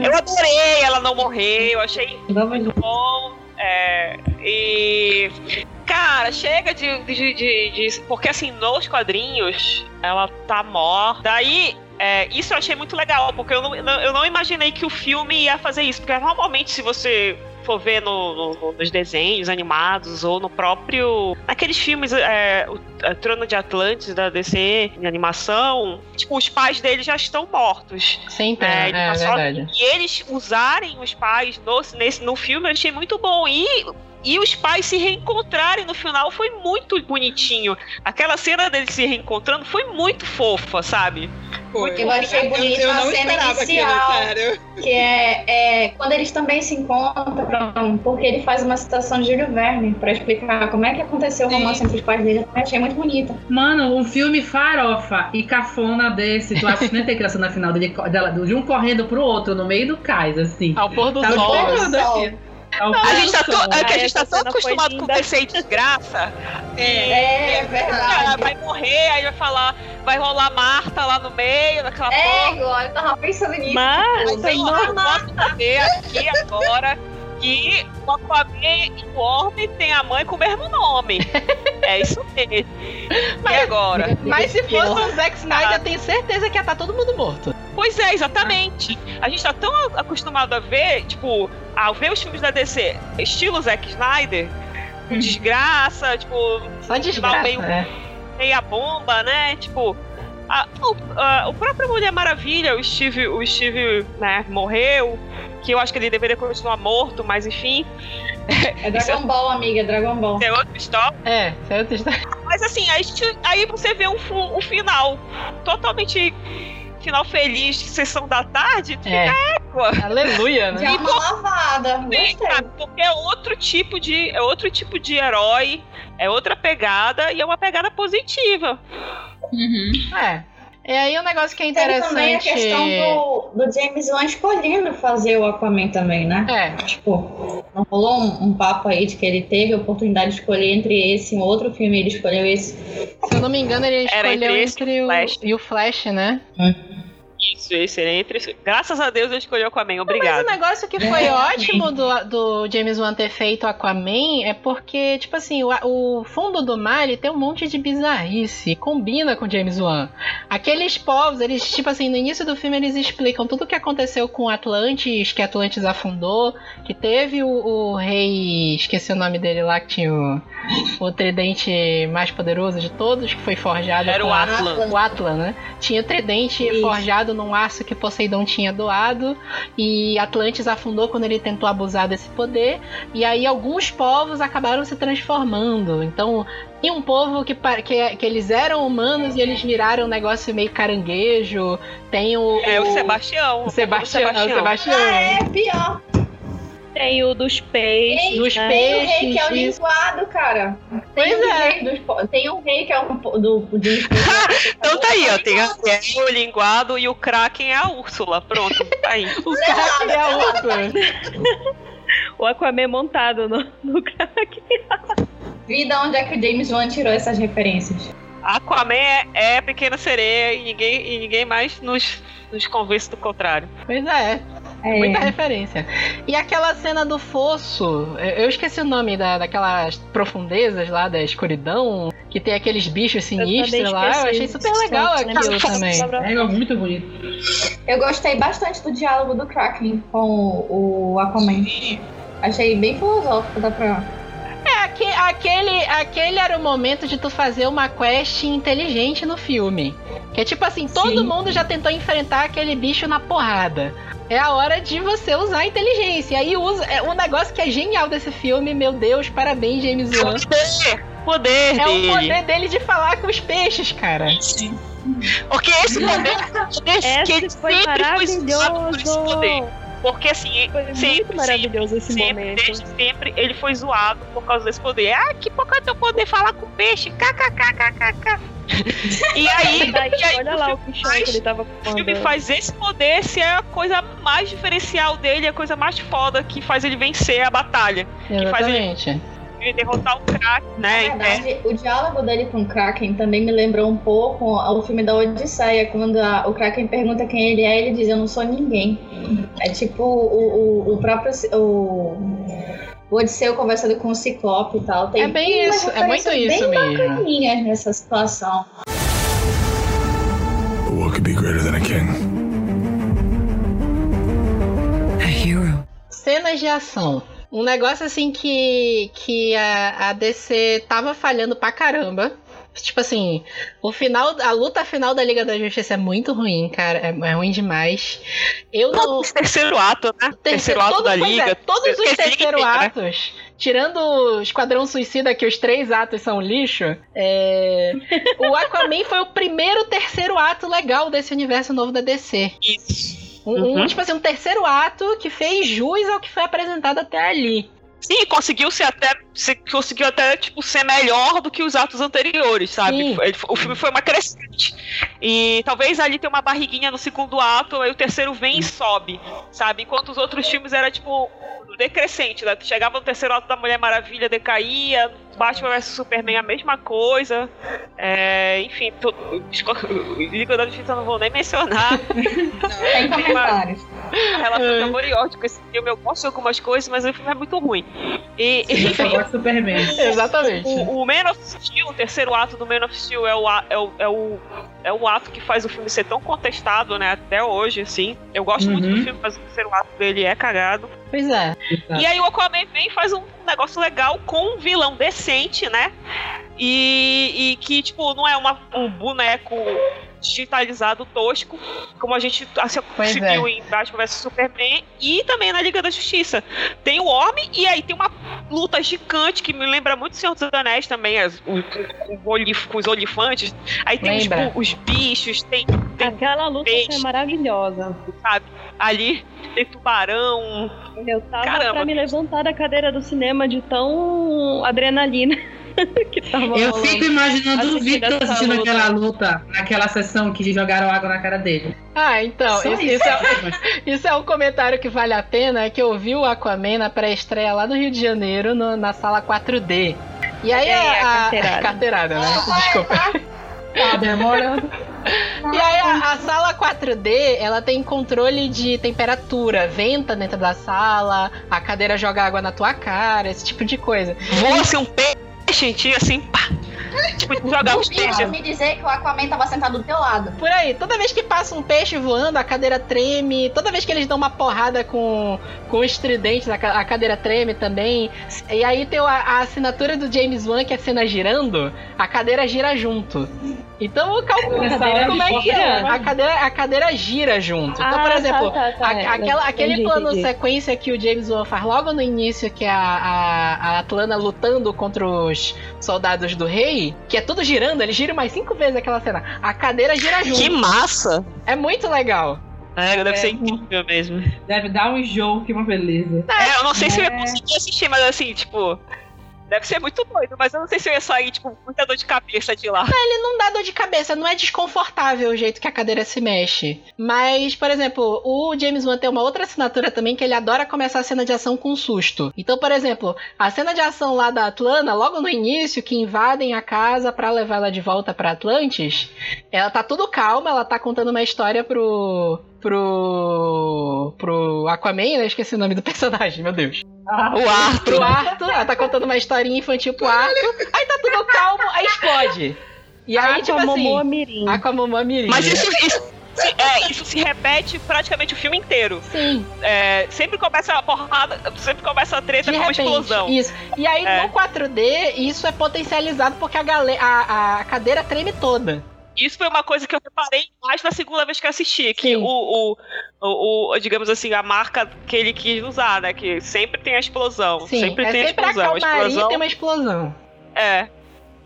Eu adorei ela não morrer, eu achei vamos muito bom. É, e. Cara, chega de, de, de- de- Porque assim, nos quadrinhos, ela tá morta. Daí. é, isso eu achei muito legal, porque eu não, eu não imaginei que o filme ia fazer isso. Porque normalmente, se você for ver no- no- nos desenhos animados ou no próprio. Naqueles filmes, é, o é, Trono de Atlantis da DC, em animação, tipo, os pais dele já estão mortos. Sempre, É, né? ele É, tá só- verdade. E eles usarem os pais no, nesse, no filme eu achei muito bom. E, e os pais se reencontrarem no final foi muito bonitinho. Aquela cena deles se reencontrando foi muito fofa, sabe? Foi. Eu achei bonito eu, eu a cena inicial. aquilo. Que é, é quando eles também se encontram, porque ele faz uma citação de Júlio Verne pra explicar como é que aconteceu o Sim. romance entre os pais dele. Eu achei muito bonita. Mano, um filme farofa e cafona desse. Tu acha que nem tem criança na final dele, de um correndo pro outro no meio do cais, assim. Ao pôr do Tá sol. Ao A gente tá, tão, sol. é que a gente tá tão acostumado com linda. DC e desgraça. É, Ah, verdade. vai morrer, aí vai falar, vai rolar Marta lá no meio daquela É, porra. igual, eu tava pensando nisso. Mas, Mas posso saber aqui agora que o Aquaman e o Orbe tem a mãe com o mesmo nome. É isso mesmo. E agora? Mas se fosse o Zack Snyder, eu tenho certeza que ia estar todo mundo morto. Pois é, exatamente. A gente tá tão acostumado a ver, tipo, a ver os filmes da DC, estilo Zack Snyder, com desgraça, tipo, Só desgraça, meio- né? meia bomba, né? Tipo, a- o, a- o próprio Mulher Maravilha, o Steve, o Steve né, morreu, que eu acho que ele deveria continuar morto, mas enfim, É Dragon Ball, amiga, Dragon Ball. é outra história. É, certo? está- Mas assim, aí, aí você vê um, um final totalmente final feliz de sessão da tarde, tu É. fica Aleluia, né? Já uma lavada. bem, Gostei. sabe? Porque é outro tipo de é outro tipo de herói, é outra pegada e é uma pegada positiva. Uhum. É. E aí o um negócio que é Tem interessante. também a questão do, do James Wan escolhendo fazer o Aquaman também, né? É. Tipo, não rolou um, um papo aí de que ele teve a oportunidade de escolher entre esse e um outro filme, ele escolheu esse. Se eu não me engano, ele Era escolheu entre esse entre, e o o, Flash. e o Flash, né? Isso, esse era entre. Graças a Deus ele escolheu Aquaman, Mas obrigado. o negócio que foi É, ótimo do, do James Wan ter feito Aquaman é porque, tipo assim, o, o fundo do mar ele tem um monte de bizarrice, combina com James Wan. Aqueles povos, eles, tipo assim, no início do filme eles explicam tudo o que aconteceu com Atlantis, que Atlantis afundou, que teve o, o rei, esqueci o nome dele lá, que tinha o, o tridente mais poderoso de todos, que foi forjado Era o Atlan. o Atlan, né? Tinha tridente Isso. forjado num aço que Poseidon tinha doado. E Atlantis afundou quando ele tentou abusar desse poder. E aí alguns povos acabaram se transformando. Então, tem um povo que, que, que eles eram humanos e eles viraram um negócio meio caranguejo. Tem o. É o Sebastião. o Sebastião. o o Sebastião. Ah, é pior. Tem o dos peixes. Dos né? Tem o rei que é o Peixes, linguado, cara. Pois Tem um é. rei dos Tem um rei que é um do, do Então tá aí, ó. Tem a- é o linguado e o Kraken é a Úrsula. Pronto, tá aí. O cara é a outra. O Aquaman montado no, no crack. Vida onde é que o James Wan tirou essas referências. Aquaman é, é pequena sereia e ninguém, e ninguém mais nos, nos convence do contrário. Pois é. É. Muita referência. E aquela cena do fosso, eu eu esqueci o nome da, daquelas profundezas lá da escuridão, que tem aqueles bichos sinistros lá. Eu achei super legal aquilo também. É muito bonito. Eu gostei bastante do diálogo do Kraken com o, o Aquaman. Achei bem filosófico, dá pra. É, aque- aquele, aquele era o momento de tu fazer uma quest inteligente no filme. Que é tipo assim, todo Sim. mundo já tentou enfrentar aquele bicho na porrada. É a hora de você usar a inteligência. E aí usa. É um negócio que é genial desse filme, meu Deus, parabéns, James Wan. Poder! Poder É o dele. poder dele de falar com os peixes, cara. Porque esse poder, poder que ele Esse foi sempre foi zoado por esse maravilhoso. poder. Porque assim, Foi sempre, muito maravilhoso esse sempre, momento. desde sempre, ele foi zoado por causa desse poder. Ah, que pouco é teu poder falar com peixe, kkkkkk. e aí, Daí, e aí olha lá o pichão faz- que ele tava O filme fumando. faz esse poder ser a coisa mais diferencial dele, a coisa mais foda que faz ele vencer a batalha. faz ele- Ele derrotar o Na né? É, verdade, o diálogo dele com o Kraken também me lembrou um pouco o filme da Odisseia, quando a- o Kraken pergunta quem ele é, ele diz: Eu não sou ninguém. É tipo o, o, o próprio. O, o Odisseu conversando com o Ciclope e tal. Tem É bem isso, é muito isso bem mesmo. bacaninhas nessa situação. What could be greater than a king? A hero. Cenas de ação. Um negócio assim que, que a, a DC tava falhando pra caramba. Tipo assim, o final, a luta final da Liga da Justiça é muito ruim, cara. É, é ruim demais. Eu não. terceiro ato, né? terceiro ato todo- da é, liga. todos os Esqueci, terceiros né? atos, tirando o Esquadrão Suicida, que os três atos são lixo, é, o Aquaman foi o primeiro terceiro ato legal desse universo novo da DC. Isso. Um, um, Uhum. tipo assim, um terceiro ato que fez jus ao que foi apresentado até ali. Sim, conseguiu ser até. se- conseguiu até, tipo, ser melhor do que os atos anteriores, sabe? Sim. O filme foi uma crescente. E talvez ali tem uma barriguinha no segundo ato, aí o terceiro vem e sobe, sabe? Enquanto os outros filmes era tipo decrescente, né? Chegava no terceiro ato da Mulher Maravilha, decaía, Batman vs Superman a mesma coisa. É, enfim, tu, Liga da Justiça eu não vou nem mencionar. Tem comentários. A relação de amor e ódio com esse filme. Eu gosto de algumas coisas, mas o filme é muito ruim. E, enfim, Superman. Exatamente. o, o Man of Steel, o terceiro ato do Man of Steel é o, é, o, é, o, é o ato que faz o filme ser tão contestado, né? Até hoje, assim. Eu gosto muito Uhum. do filme, mas o terceiro ato dele é cagado. Pois é. E aí o Aquaman vem e faz um negócio legal com um vilão decente, né? E, e que, tipo, não é uma, um boneco digitalizado tosco, como a gente assim, se é. viu em Batman vs Superman e também na Liga da Justiça. Tem o homem e aí tem uma luta gigante que me lembra muito o Senhor dos Anéis também, as- o- com os olifantes. Aí tem os, os bichos, tem, tem Aquela luta peixe. foi maravilhosa. ali, tem tubarão. Eu tava Caramba. pra me levantar da cadeira do cinema de tão adrenalina. que tava Eu rolando. fico imaginando o Victor essa assistindo luta. aquela luta, naquela sessão que jogaram água na cara dele. Ah, então, isso, isso. isso é, isso é um comentário que vale a pena, é que eu vi o Aquaman na pré-estreia lá no Rio de Janeiro, no- na sala 4D. E aí É, a, a a- carteirada. carteirada, né? Desculpa. Tá demorando. E aí a, a sala 4D, ela tem controle de temperatura, venta dentro da sala, a cadeira joga água na tua cara, esse tipo de coisa. Voa assim um peixe ti, assim, pá. Tipo, jogar os peixes. me dizer que o Aquaman tava sentado do teu lado. Por aí, toda vez que passa um peixe voando, a cadeira treme. Toda vez que eles dão uma porrada com, com os tridentes, a, ca- a cadeira treme também. E aí tem a, a assinatura do James Wan, que é a cena girando, a cadeira gira junto. Então, calcula como é que é. fofoca. A cadeira, a cadeira gira junto. Então, Ah, por tá, exemplo, tá, tá, a- é, aquela- aquele entendi, plano entendi. sequência que o James Wan faz logo no início, que é a, a, a Atlana lutando contra os soldados do rei, que é tudo girando, ele gira mais cinco vezes aquela cena. A cadeira gira junto. Que massa! É muito legal. É, deve É. ser incrível mesmo. Deve dar um enjoo, que uma beleza. É, eu não sei se eu ia É. conseguir assistir, mas assim, tipo. Deve ser muito doido, mas eu não sei se eu ia sair, tipo, muita dor de cabeça de lá. Ele não dá dor de cabeça, não é desconfortável o jeito que a cadeira se mexe. Mas, por exemplo, o James Wan tem uma outra assinatura também que ele adora começar a cena de ação com susto. Então, por exemplo, a cena de ação lá da Atlana, logo no início, que invadem a casa pra levar ela de volta pra Atlantis, ela tá tudo calma, ela tá contando uma história pro. Pro. pro Aquaman, né? Esqueci o nome do personagem, meu Deus. O Arthur. Pro Arthur, ela tá contando uma historinha infantil pro Arthur, aí tá tudo calmo, aí explode. E aí, tipo Aquamomoa assim. Mirim. Aquamomoa Mirim. Mas isso, isso, se- é, isso se repete praticamente o filme inteiro. Sim, É, sempre começa a porrada, sempre começa a treta de com uma repente. explosão. Isso. E aí É. no 4D, isso é potencializado porque a, gale a, a cadeira treme toda. Isso foi uma coisa que eu reparei mais na segunda vez que eu assisti, que o, o, o, o, digamos assim, a marca que ele quis usar, né? Que sempre tem a explosão. Sim, sempre é tem sempre a explosão. a calmaria explosão tem uma explosão. É.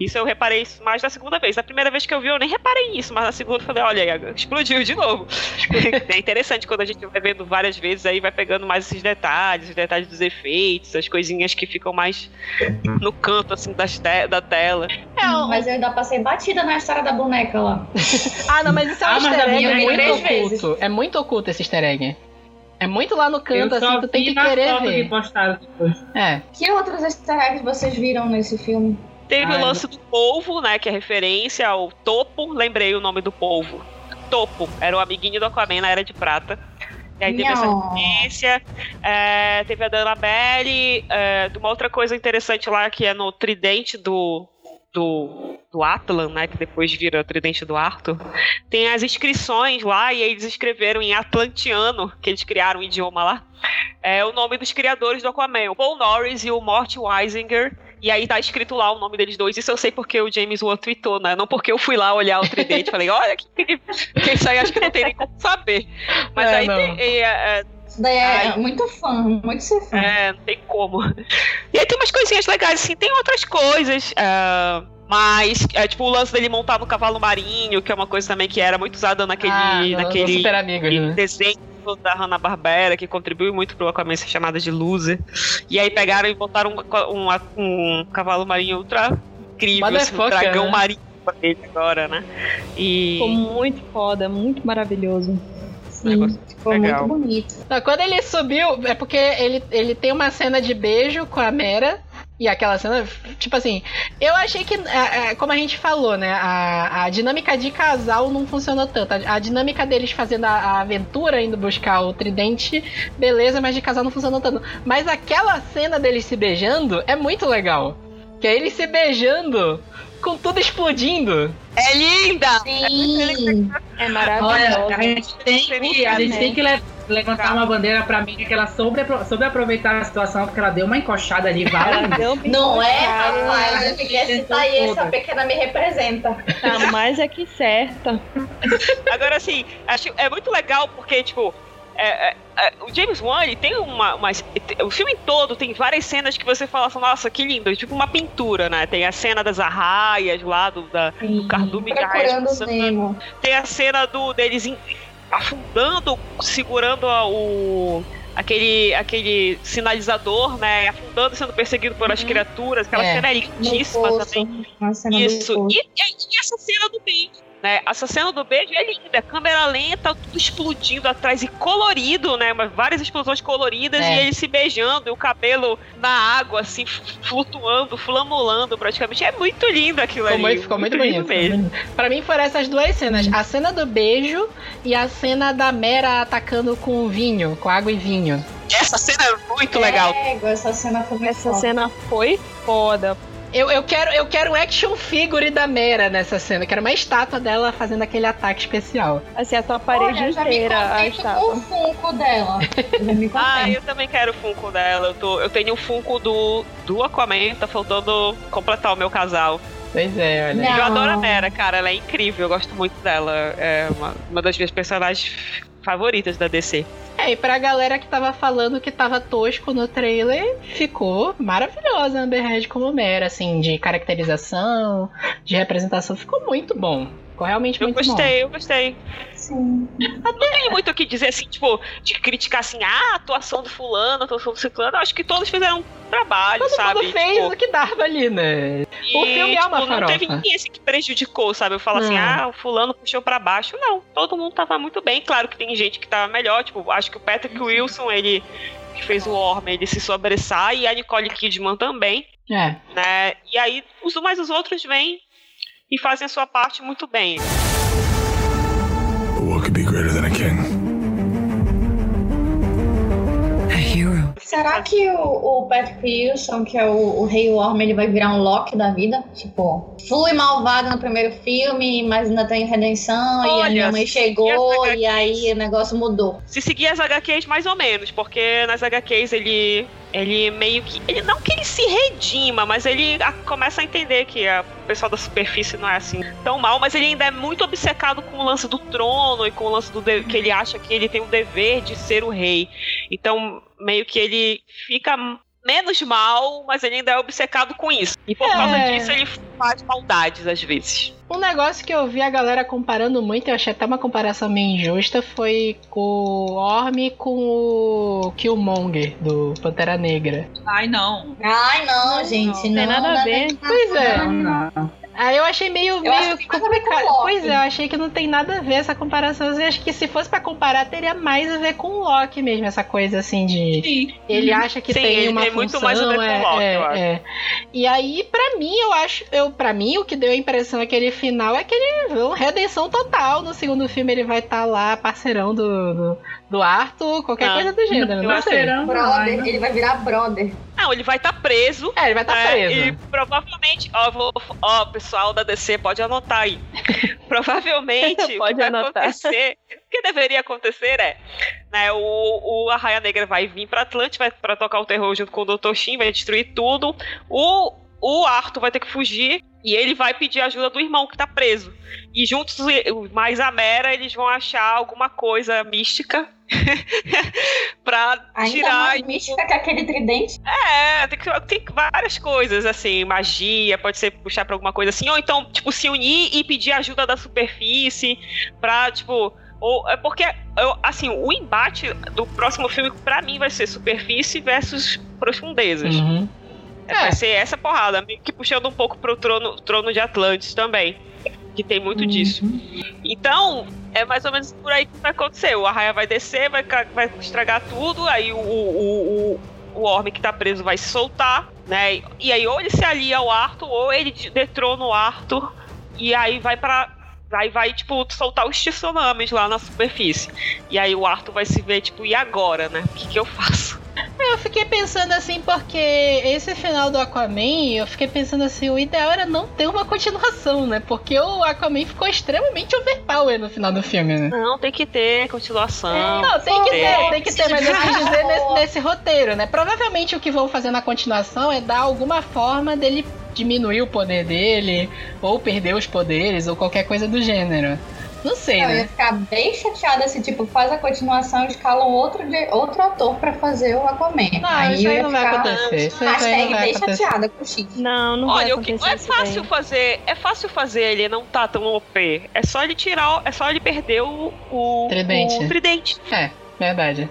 Isso eu reparei isso mais na segunda vez. Na primeira vez que eu vi, eu nem reparei nisso, mas na segunda eu falei, olha, explodiu de novo. é interessante quando a gente vai vendo várias vezes, aí vai pegando mais esses detalhes, os detalhes dos efeitos, as coisinhas que ficam mais no canto, assim, das te- da tela. É, o- Mas eu ainda passei batida na história da boneca lá. Ah, não, mas isso é um Ah, easter egg vi muito três oculto. vezes. É muito oculto esse easter egg. É muito lá no Eu canto, assim, tu tem que querer que ver. postaram depois. É. Que outros easter eggs vocês viram nesse filme? Teve Ai, o lance do polvo, né? Que é referência ao topo. Lembrei o nome do polvo. Topo. Era o amiguinho do Aquaman na Era de Prata. E aí teve essa Não. referência. é, teve a da Annabelle. É, uma outra coisa interessante lá que é no tridente do. Do, do Atlan, né? Que depois vira o tridente do Arthur. Tem as inscrições lá e aí eles escreveram em atlantiano, que eles criaram um idioma lá. É o nome dos criadores do Aquaman, o Paul Norris e o Mort Weisinger. E aí tá escrito lá o nome deles dois. Isso eu sei porque o James Wan tweetou, né? Não porque eu fui lá olhar o tridente e falei, olha que incrível. Porque isso aí acho que não tem nem como saber. Mas É, aí não. tem, é, é, Isso daí é muito fã, muito ser fã. é, não tem como. E aí tem umas coisinhas legais, assim, tem outras coisas. ah, mas, é, tipo, o lance dele montar no cavalo marinho, que é uma coisa também que era muito usada naquele, ah, naquele Super Amigos, né? desenho da Hanna-Barbera, que contribuiu muito pro Aquaman ser chamada de loser. E aí pegaram e botaram um, um, um cavalo marinho ultra incrível, assim, um Motherfucker, dragão né? marinho pra ele agora, né? E... Ficou muito foda, muito maravilhoso. Sim, negócio ficou legal. muito bonito. Quando ele subiu, é porque ele, ele tem uma cena de beijo com a Mera. E aquela cena, tipo assim, eu achei que, é, é, como a gente falou, né? A, a dinâmica de casal não funcionou tanto. A, a dinâmica deles fazendo a, a aventura, indo buscar o tridente, beleza, mas de casal não funcionou tanto. Mas aquela cena deles se beijando é muito legal. Que é eles se beijando com tudo explodindo. É linda! Sim. É maravilhoso. Olha, a gente tem que, a gente tem que le- levantar uma bandeira pra mim que ela soube, soube aproveitar a situação, porque ela deu uma encoxada ali, vai. Não é, rapaz? Eu fiquei assim, tá aí, essa pequena me representa. Tá mais é que certa. Agora, assim, acho é muito legal porque, tipo, é, é, é, o James Wan, ele tem uma, uma- O filme todo tem várias cenas que você fala assim, nossa, que lindo. Tipo uma pintura, né? Tem a cena das arraias lá, do, da, do cardume de arraias. Tem a cena do deles em- afundando, segurando a- o, aquele, aquele sinalizador, né? Afundando, sendo perseguido por as Uhum. criaturas. Aquela É. cena é lindíssima também. Isso. E, e- essa cena do beijo. Né? Essa cena do beijo é linda. Câmera lenta, tudo explodindo atrás e colorido, né? Várias explosões coloridas É. e eles se beijando, e o cabelo na água, assim, flutuando, flamulando praticamente. É muito lindo aquilo Ficou ali. muito, ficou muito lindo bonito. bonito. Pra mim foram essas duas cenas. A cena do beijo e a cena da Mera atacando com vinho, com água e vinho. Essa cena é muito legal. Ego, essa cena foi muito Essa foda. cena foi foda. Eu, eu, quero, eu quero um action figure da Mera nessa cena. Eu quero uma estátua dela fazendo aquele ataque especial. Assim, a tua parede Olha, já me inteira a com o Funko dela. Eu Ah, eu também quero o Funko dela. Eu, tô, eu tenho o Funko do, do Aquaman, tá faltando completar o meu casal. Pois é, olha. Não. Eu adoro a Mera, cara. Ela é incrível, eu gosto muito dela. É uma, uma das minhas personagens favoritas da DC. É, e pra galera que tava falando que tava tosco no trailer, ficou maravilhosa a Amber Heard como Mera, assim, de caracterização, de representação. Ficou muito bom. Ficou realmente Eu muito bom. gostei, eu gostei. Sim. Não tem muito o que dizer assim, tipo, de criticar assim, ah, a atuação do fulano, a atuação do ciclano. Eu Acho que todos fizeram um trabalho, Todo sabe? mundo fez Tipo, o que dava ali, né? e, o filme é uma tipo, Não teve farofa. ninguém assim que prejudicou, sabe? Eu falo assim, Não. ah, o fulano puxou pra baixo. Não, todo mundo tava muito bem. Claro que tem gente que tava melhor, tipo, acho que o Patrick Wilson, ele que fez o Orme, ele se sobressai, e a Nicole Kidman também, É. né? E aí, os, mas os outros vêm e fazem a sua parte muito bem. What could be Será que o, o Patrick Wilson, que é o, o Rei Worm, ele vai virar um Loki da vida? Tipo, fui malvado no primeiro filme, mas ainda tem redenção, e a Olha, minha mãe chegou, as e aí o negócio mudou. Se seguir as HQs, mais ou menos, porque nas HQs ele. Ele meio que. Ele, não que ele se redima, mas ele a- começa a entender que a- o pessoal da superfície não é assim tão mal, mas ele ainda é muito obcecado com o lance do trono e com o lance do de- que ele acha que ele tem o dever de ser o rei. Então, meio que ele fica menos mal, mas ele ainda é obcecado com isso. E por É. causa disso ele faz maldades às vezes. Um negócio que eu vi a galera comparando muito, eu achei até uma comparação meio injusta, foi com o Orm com o Killmonger, do Pantera Negra. Ai, não. Ai, não, gente, não não. tem nada a não ver. Pois é. Não, não. Aí eu achei meio, Eu acho meio complicado. Pois é, eu achei que não tem nada a ver essa comparação. Eu acho que se fosse pra comparar, teria mais a ver com o Loki mesmo, essa coisa assim de. Sim. Ele acha que Sim, tem uma tem função, muito mais a ver com o é, Loki, é, eu acho. é. E aí, pra mim, eu acho, eu para mim o que deu a impressão naquele final é que ele uma redenção total. No segundo filme ele vai estar lá parceirão do, do, do Arthur, qualquer Ah, coisa do gênero, eu não sei. Brother, não. ele vai virar brother. Não, ele vai estar preso. É, ele vai estar É, preso. E provavelmente, ó, vou, ó, pessoal da DC pode anotar aí. provavelmente, o que Pode vai anotar. acontecer, o que deveria acontecer é, né, o, o Arraia Negra vai vir pra Atlante, vai pra tocar o terror junto com o Dr. Shin, vai destruir tudo. O, o Arthur vai ter que fugir e ele vai pedir ajuda do irmão que tá preso. E juntos, mais a Mera, eles vão achar alguma coisa mística pra Ainda tirar mais mística que aquele tridente. é, tem, que- tem várias coisas, assim, magia, pode ser puxar pra alguma coisa assim, ou então, tipo, se unir e pedir ajuda da superfície pra, tipo. Ou, é porque, eu, assim, o embate do próximo filme, pra mim, vai ser superfície versus profundezas. Uhum. É, Vai ser essa porrada, meio que puxando um pouco pro trono, trono de Atlantis também. Que tem muito disso. Então, é mais ou menos por aí que vai acontecer. O Arraia vai descer, vai, vai estragar tudo, aí o, o, o, o Orme que tá preso vai se soltar, né? E aí ou ele se alia ao Arthur, ou ele de- detrona o Arthur, e aí vai pra. Aí vai, tipo, soltar os tsunamis lá na superfície. E aí o Arthur vai se ver, tipo, e agora, né? O que, que eu faço? Eu fiquei pensando assim, porque esse final do Aquaman, eu fiquei pensando assim, o ideal era não ter uma continuação, né? Porque o Aquaman ficou extremamente overpower no final do filme, né? Não, tem que ter continuação. Não, tem que ter, É. tem que ter, mas eu quis dizer nesse, nesse roteiro, né? Provavelmente o que vão fazer na continuação é dar alguma forma dele diminuir o poder dele, ou perder os poderes, ou qualquer coisa do gênero. Não sei, Eu ia né? ficar bem chateada se, tipo, faz a continuação e escalam outro, de- outro ator pra fazer o Aquaman. Não, isso eu aí não vai acontecer. Isso aí Hashtag não bem chateada com o Chique. Não, não Olha, vai o que acontecer é isso fácil daí. fazer, é fácil fazer ele não tá tão OP. É só ele tirar, é só ele perder o o Tridente. o tridente. É, verdade.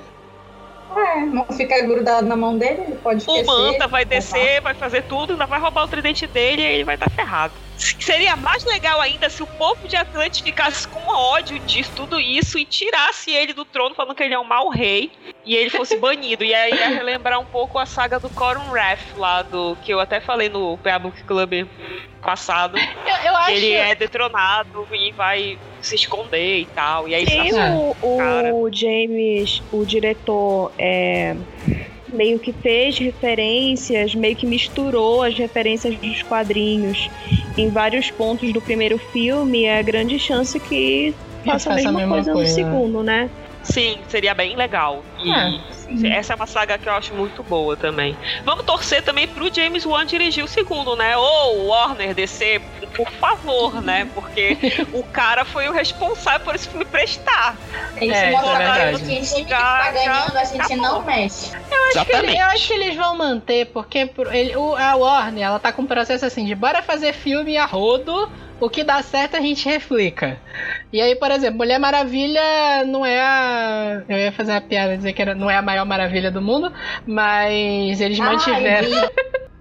É, não fica grudado na mão dele, ele pode O esquecer. Manta vai descer, vai fazer tudo, ainda vai roubar o tridente dele e aí ele vai estar ferrado. Seria mais legal ainda se o povo de Atlantis ficasse com ódio disso, tudo isso, e tirasse ele do trono falando que ele é um mau rei e ele fosse banido. E aí ia relembrar um pouco a saga do Corum Wrath lá, do, que eu até falei no PA Book Club passado. Eu, eu acho. Que ele é detronado e vai se esconder e tal. E aí Sim, sabe? o, o James, o diretor, é, meio que fez referências, meio que misturou as referências dos quadrinhos em vários pontos do primeiro filme. É grande chance que faça a faça mesma, coisa, no segundo, né? Sim, seria bem legal. E É, essa é uma saga que eu acho muito boa também. Vamos torcer também pro James Wan dirigir o segundo, né? Ou Warner DC, por favor, né? Porque o cara foi o responsável por esse filme prestar. Tem que É, mostrar isso é pra ele que que Já- tá ganhando, a gente acabou. não mexe. acho que ele- eu acho que eles vão manter, porque ele- o- a Warner, ela tá com um processo assim de bora fazer filme a rodo, o que dá certo a gente replica. E aí, por exemplo, Mulher Maravilha não é a. Eu ia fazer uma piada dizer que era, não é a maior maravilha do mundo, mas eles mantiveram. Ai,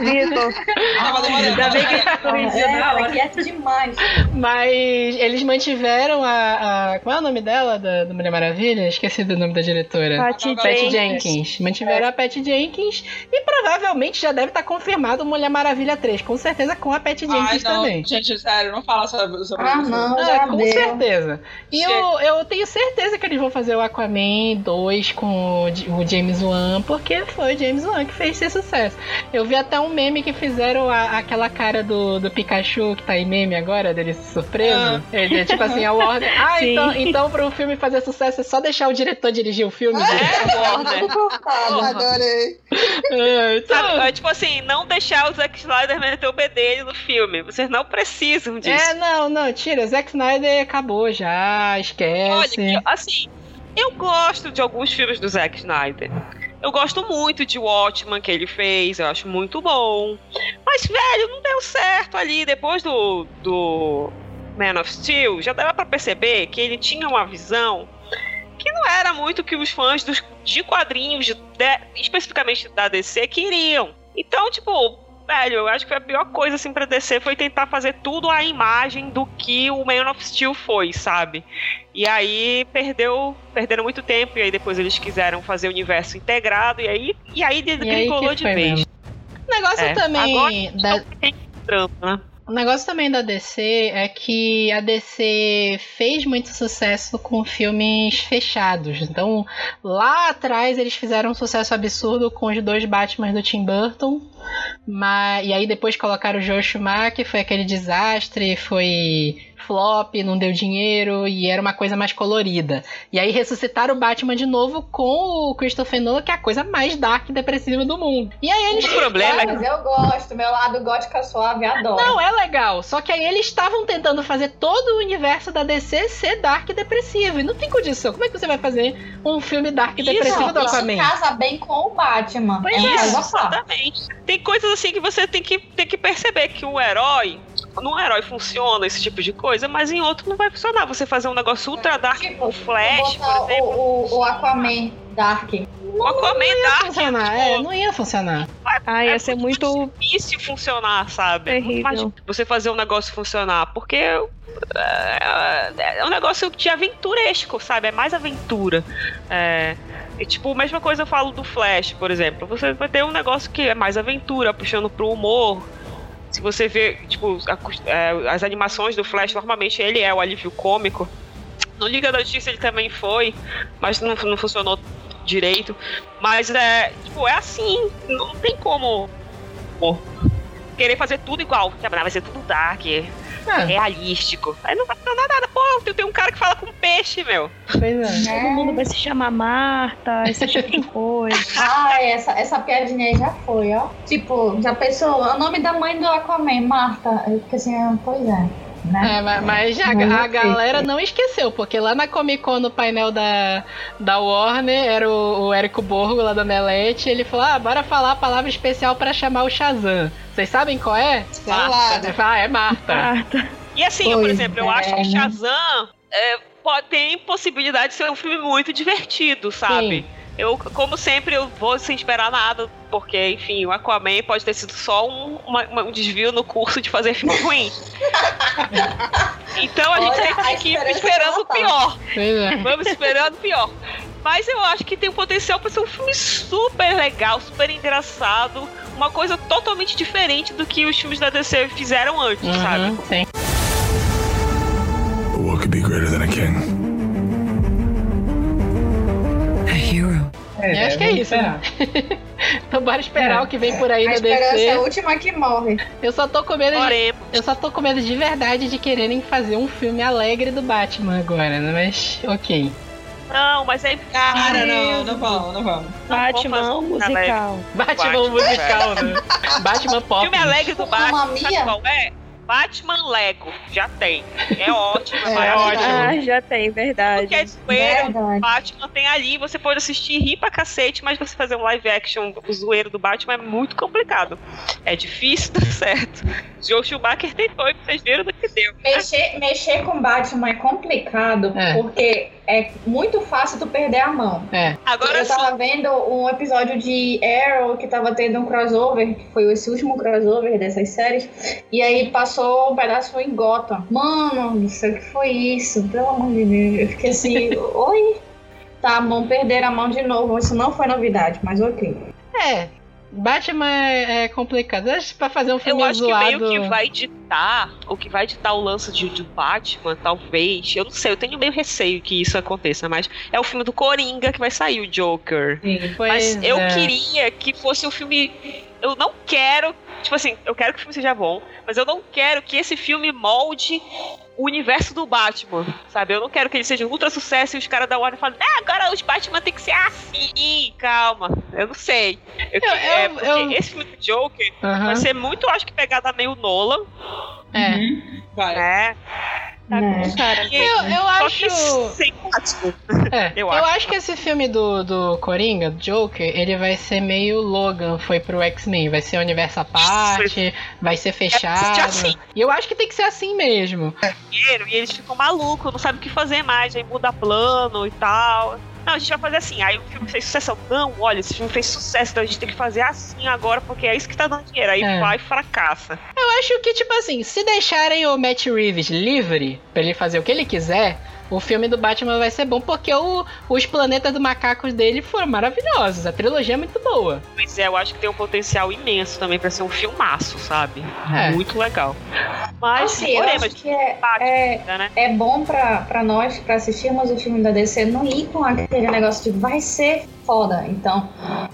Vitor. Tava demorando. Ainda bem que ele corrigiu É, na tá hora. quieto demais. Mas eles mantiveram a. a qual é o nome dela, da, da Mulher Maravilha? Esqueci do nome da diretora. Patty Patty Jenkins. Jenkins. Mantiveram a Patty Jenkins e provavelmente já deve estar confirmado Mulher Maravilha 3. Com certeza com a Patty Ai, Jenkins não, também. gente, sério, não fala sobre, sobre Ah, isso. não, Ah, já com deu. certeza. E Chega. eu, eu tenho certeza que eles vão fazer o Aquaman 2 com o James Wan, porque foi o James Wan que fez esse sucesso. Eu vi até um meme que fizeram a- aquela cara do, do Pikachu, que tá em meme agora, dele surpreso. Ele é tipo assim, a Warner. Ah, Sim. então, então pro filme fazer sucesso é só deixar o diretor dirigir o filme. gente. É, Warner. Cortado. Adorei. É, então, Sabe, é tipo assim, não deixar o Zack Snyder meter o bedelho no filme. Vocês não precisam disso. é, não, não, tira. Zack Snyder acabou já, Olha, esquece. que, assim, eu gosto de alguns filmes do Zack Snyder. Eu gosto muito de Watchman que ele fez, eu acho muito bom. Mas, velho, não deu certo ali. Depois do, do Man of Steel, já dava pra perceber que ele tinha uma visão que não era muito o que os fãs dos, de quadrinhos, de- especificamente da DC, queriam. Então, tipo, velho, eu acho que a pior coisa assim pra DC foi tentar fazer tudo à imagem do que o Man of Steel foi, sabe? E aí perdeu, perderam muito tempo e aí depois eles quiseram fazer o universo integrado e aí e aí desgringolou de vez. mesmo. O negócio É, também da, Trampo, né? O negócio também da DC é que a DC fez muito sucesso com filmes fechados. Então, lá atrás eles fizeram um sucesso absurdo com os dois Batman do Tim Burton. Mas, e aí depois colocaram o Joe Schumacher, foi aquele desastre, foi flop, não deu dinheiro e era uma coisa mais colorida. E aí ressuscitaram o Batman de novo com o Christopher Nolan, que é a coisa mais dark e depressiva do mundo. E aí eles O problema é Mas eu gosto, meu lado gótica suave, adoro. não, é legal. Só que aí eles estavam tentando fazer todo o universo da DC ser dark e depressivo. E não tem condição. Como é que você vai fazer um filme dark e Isso, depressivo do isso Aquaman? casa bem com o Batman. Pois é é. Exatamente. Tem coisas assim que você tem que, tem que perceber que o herói. Num herói funciona esse tipo de coisa, mas em outro não vai funcionar. Você fazer um negócio ultra dark Tipo, com o Flash, por exemplo. o, o, o Aquaman Dark. O Aquaman Dark Funcionar, tipo, é, não ia funcionar. Ah, ia É ser muito muito. difícil funcionar, sabe? Terrível. Você fazer um negócio funcionar, porque é, é um negócio de aventuresco, sabe? É mais aventura. É, e, tipo, a mesma coisa eu falo do Flash, por exemplo. Você vai ter um negócio que é mais aventura, puxando pro humor. Se você vê, tipo, a é, as animações do Flash, normalmente ele é o alívio cômico. No Liga da Justiça ele também foi, mas não, não funcionou direito. Mas é, tipo, é assim, não tem como querer fazer tudo igual. Vai ser tudo dark, Ah, realístico. Aí não vai funcionar nada. Pô, tem, tem um cara que fala com peixe, meu. pois é. Todo mundo vai se chamar Marta, esse tipo de coisa. Ah, essa, essa piadinha aí já foi, ó. Tipo, já pensou, o nome da mãe do Aquaman, Marta. Eu fiquei assim, ah, pois é. Né? É, ma- mas a, a galera não esqueceu, porque lá na Comic Con, no painel da, da Warner, era o, o Érico Borgo lá do Omelete, ele falou, ah, bora falar a palavra especial pra chamar o Shazam. Vocês sabem qual é? Salada. Ele fala, ah, é Marta. Marta. E assim, eu, por exemplo, eu é, acho que né? Shazam é, pode, tem possibilidade de ser um filme muito divertido, sabe? Sim. Eu, como sempre, eu vou sem esperar nada, porque, enfim, o Aquaman pode ter sido só um, uma- uma- um desvio no curso de fazer filme ruim. então a gente Olha, tem a que esperando o pior. É. Vamos esperando o pior. Mas eu acho que tem um potencial para ser um filme super legal, super engraçado. Uma coisa totalmente diferente do que os filmes da DC fizeram antes, sabe? Uhum, sim. Acho que é isso, né? então bora esperar É, o que vem por aí A no esperança é a DC. última que morre. Eu só tô com medo de. Eu só tô com medo de verdade de quererem fazer um filme alegre do Batman agora, né? Mas, ok. Não, mas é. Cara, não, não vamos, não vamos. Batman musical. Batman, Batman, musical, né? Batman pop. Filme alegre do Batman, Mamma sabe Mia? qual é? Batman Lego, já tem. É ótimo, É, é, ótimo. Ah, já tem, Porque é verdade. zoeiro, Verdade. Batman tem ali, você pode assistir e rir pra cacete, mas você fazer um live action, o zoeiro do Batman é muito complicado. É difícil dar certo. Joe Schumacher tentou e vocês viram do que deu. Mexer, mexer com Batman é complicado É. porque é muito fácil tu perder a mão. É. Agora eu sim, tava vendo um episódio de Arrow que tava tendo um crossover, que foi esse último crossover dessas séries, e aí passou um pedaço em Gotham. Mano, não sei o que foi isso, pelo amor de Deus. Eu fiquei assim, oi? Tá bom, perderam a mão de novo. Isso não foi novidade, mas ok. É. Batman é complicado. Acho que pra fazer um filme eu acho que zoado. meio que vai ditar, o que vai ditar o lance de, de Batman, talvez. Eu não sei, eu tenho meio receio que isso aconteça, mas é o filme do Coringa que vai sair, o Joker. Sim. Pois Mas eu é. queria que fosse um filme. Eu não quero. Tipo assim, eu quero que o filme seja bom, mas eu não quero que esse filme molde o universo do Batman, sabe? Eu não quero que ele seja um ultra sucesso e os caras da Warner falem, ah, agora os Batman tem que ser assim. Calma, eu não sei. Eu, que- Eu- é, eu- porque eu- esse filme do Joker Aham. vai ser muito, acho que pegada meio Nolan, É. Uhum. Vai. né? Tá Né. com cara. Eu, eu só acho. É, Eu eu, acho. acho. que esse filme do, do Coringa, do Joker, ele vai ser meio Logan, foi pro X-Men. Vai ser universo à parte, vai ser fechado. assim. E eu acho que tem que ser assim mesmo. dinheiro e eles ficam malucos, não sabem o que fazer mais, aí muda plano e tal. Não, a gente vai fazer assim. Aí o filme fez sucesso. Não, olha, esse filme fez sucesso, então a gente tem que fazer assim agora, porque é isso que tá dando dinheiro. Aí É. vai e fracassa. Eu acho que, tipo assim, se deixarem o Matt Reeves livre pra ele fazer o que ele quiser, o filme do Batman vai ser bom, porque o- os planetas do macacos dele foram maravilhosos. A trilogia é muito boa. Pois é, eu acho que tem um potencial imenso também pra ser um filmaço, sabe? É. Muito legal. Mas, Assim, eu acho que é, Batman, é, né? é bom pra, pra nós, pra assistirmos o filme da DC, não ir com aquele negócio de vai ser foda. Então,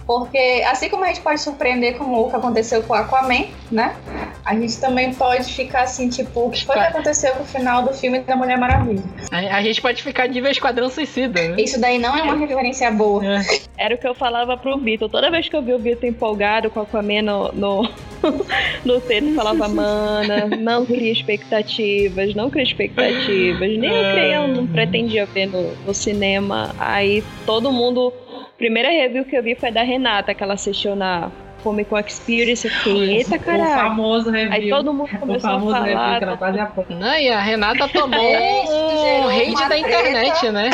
porque assim como a gente pode surpreender com o que aconteceu com o Aquaman, né? A gente também pode ficar assim, tipo, o que foi que aconteceu com o final do filme da Mulher Maravilha? A, a gente pode ficar nível Esquadrão Suicida, né? Isso daí não é uma referência boa. Era o que eu falava pro Vitor. Toda vez que eu vi o Vitor empolgado com a Aquaman no, no, no falava, mana, não cria expectativas, não cria expectativas. Nem eu criei, eu não pretendia ver no, no cinema. Aí todo mundo. Primeira review que eu vi foi da Renata, que ela assistiu na Comic Con Experience. Eu fiquei, eita O caralho. famoso review. Aí todo mundo o começou a famoso review falar. que ela quase apoia. Não, e a Renata tomou um hate uma da internet, né?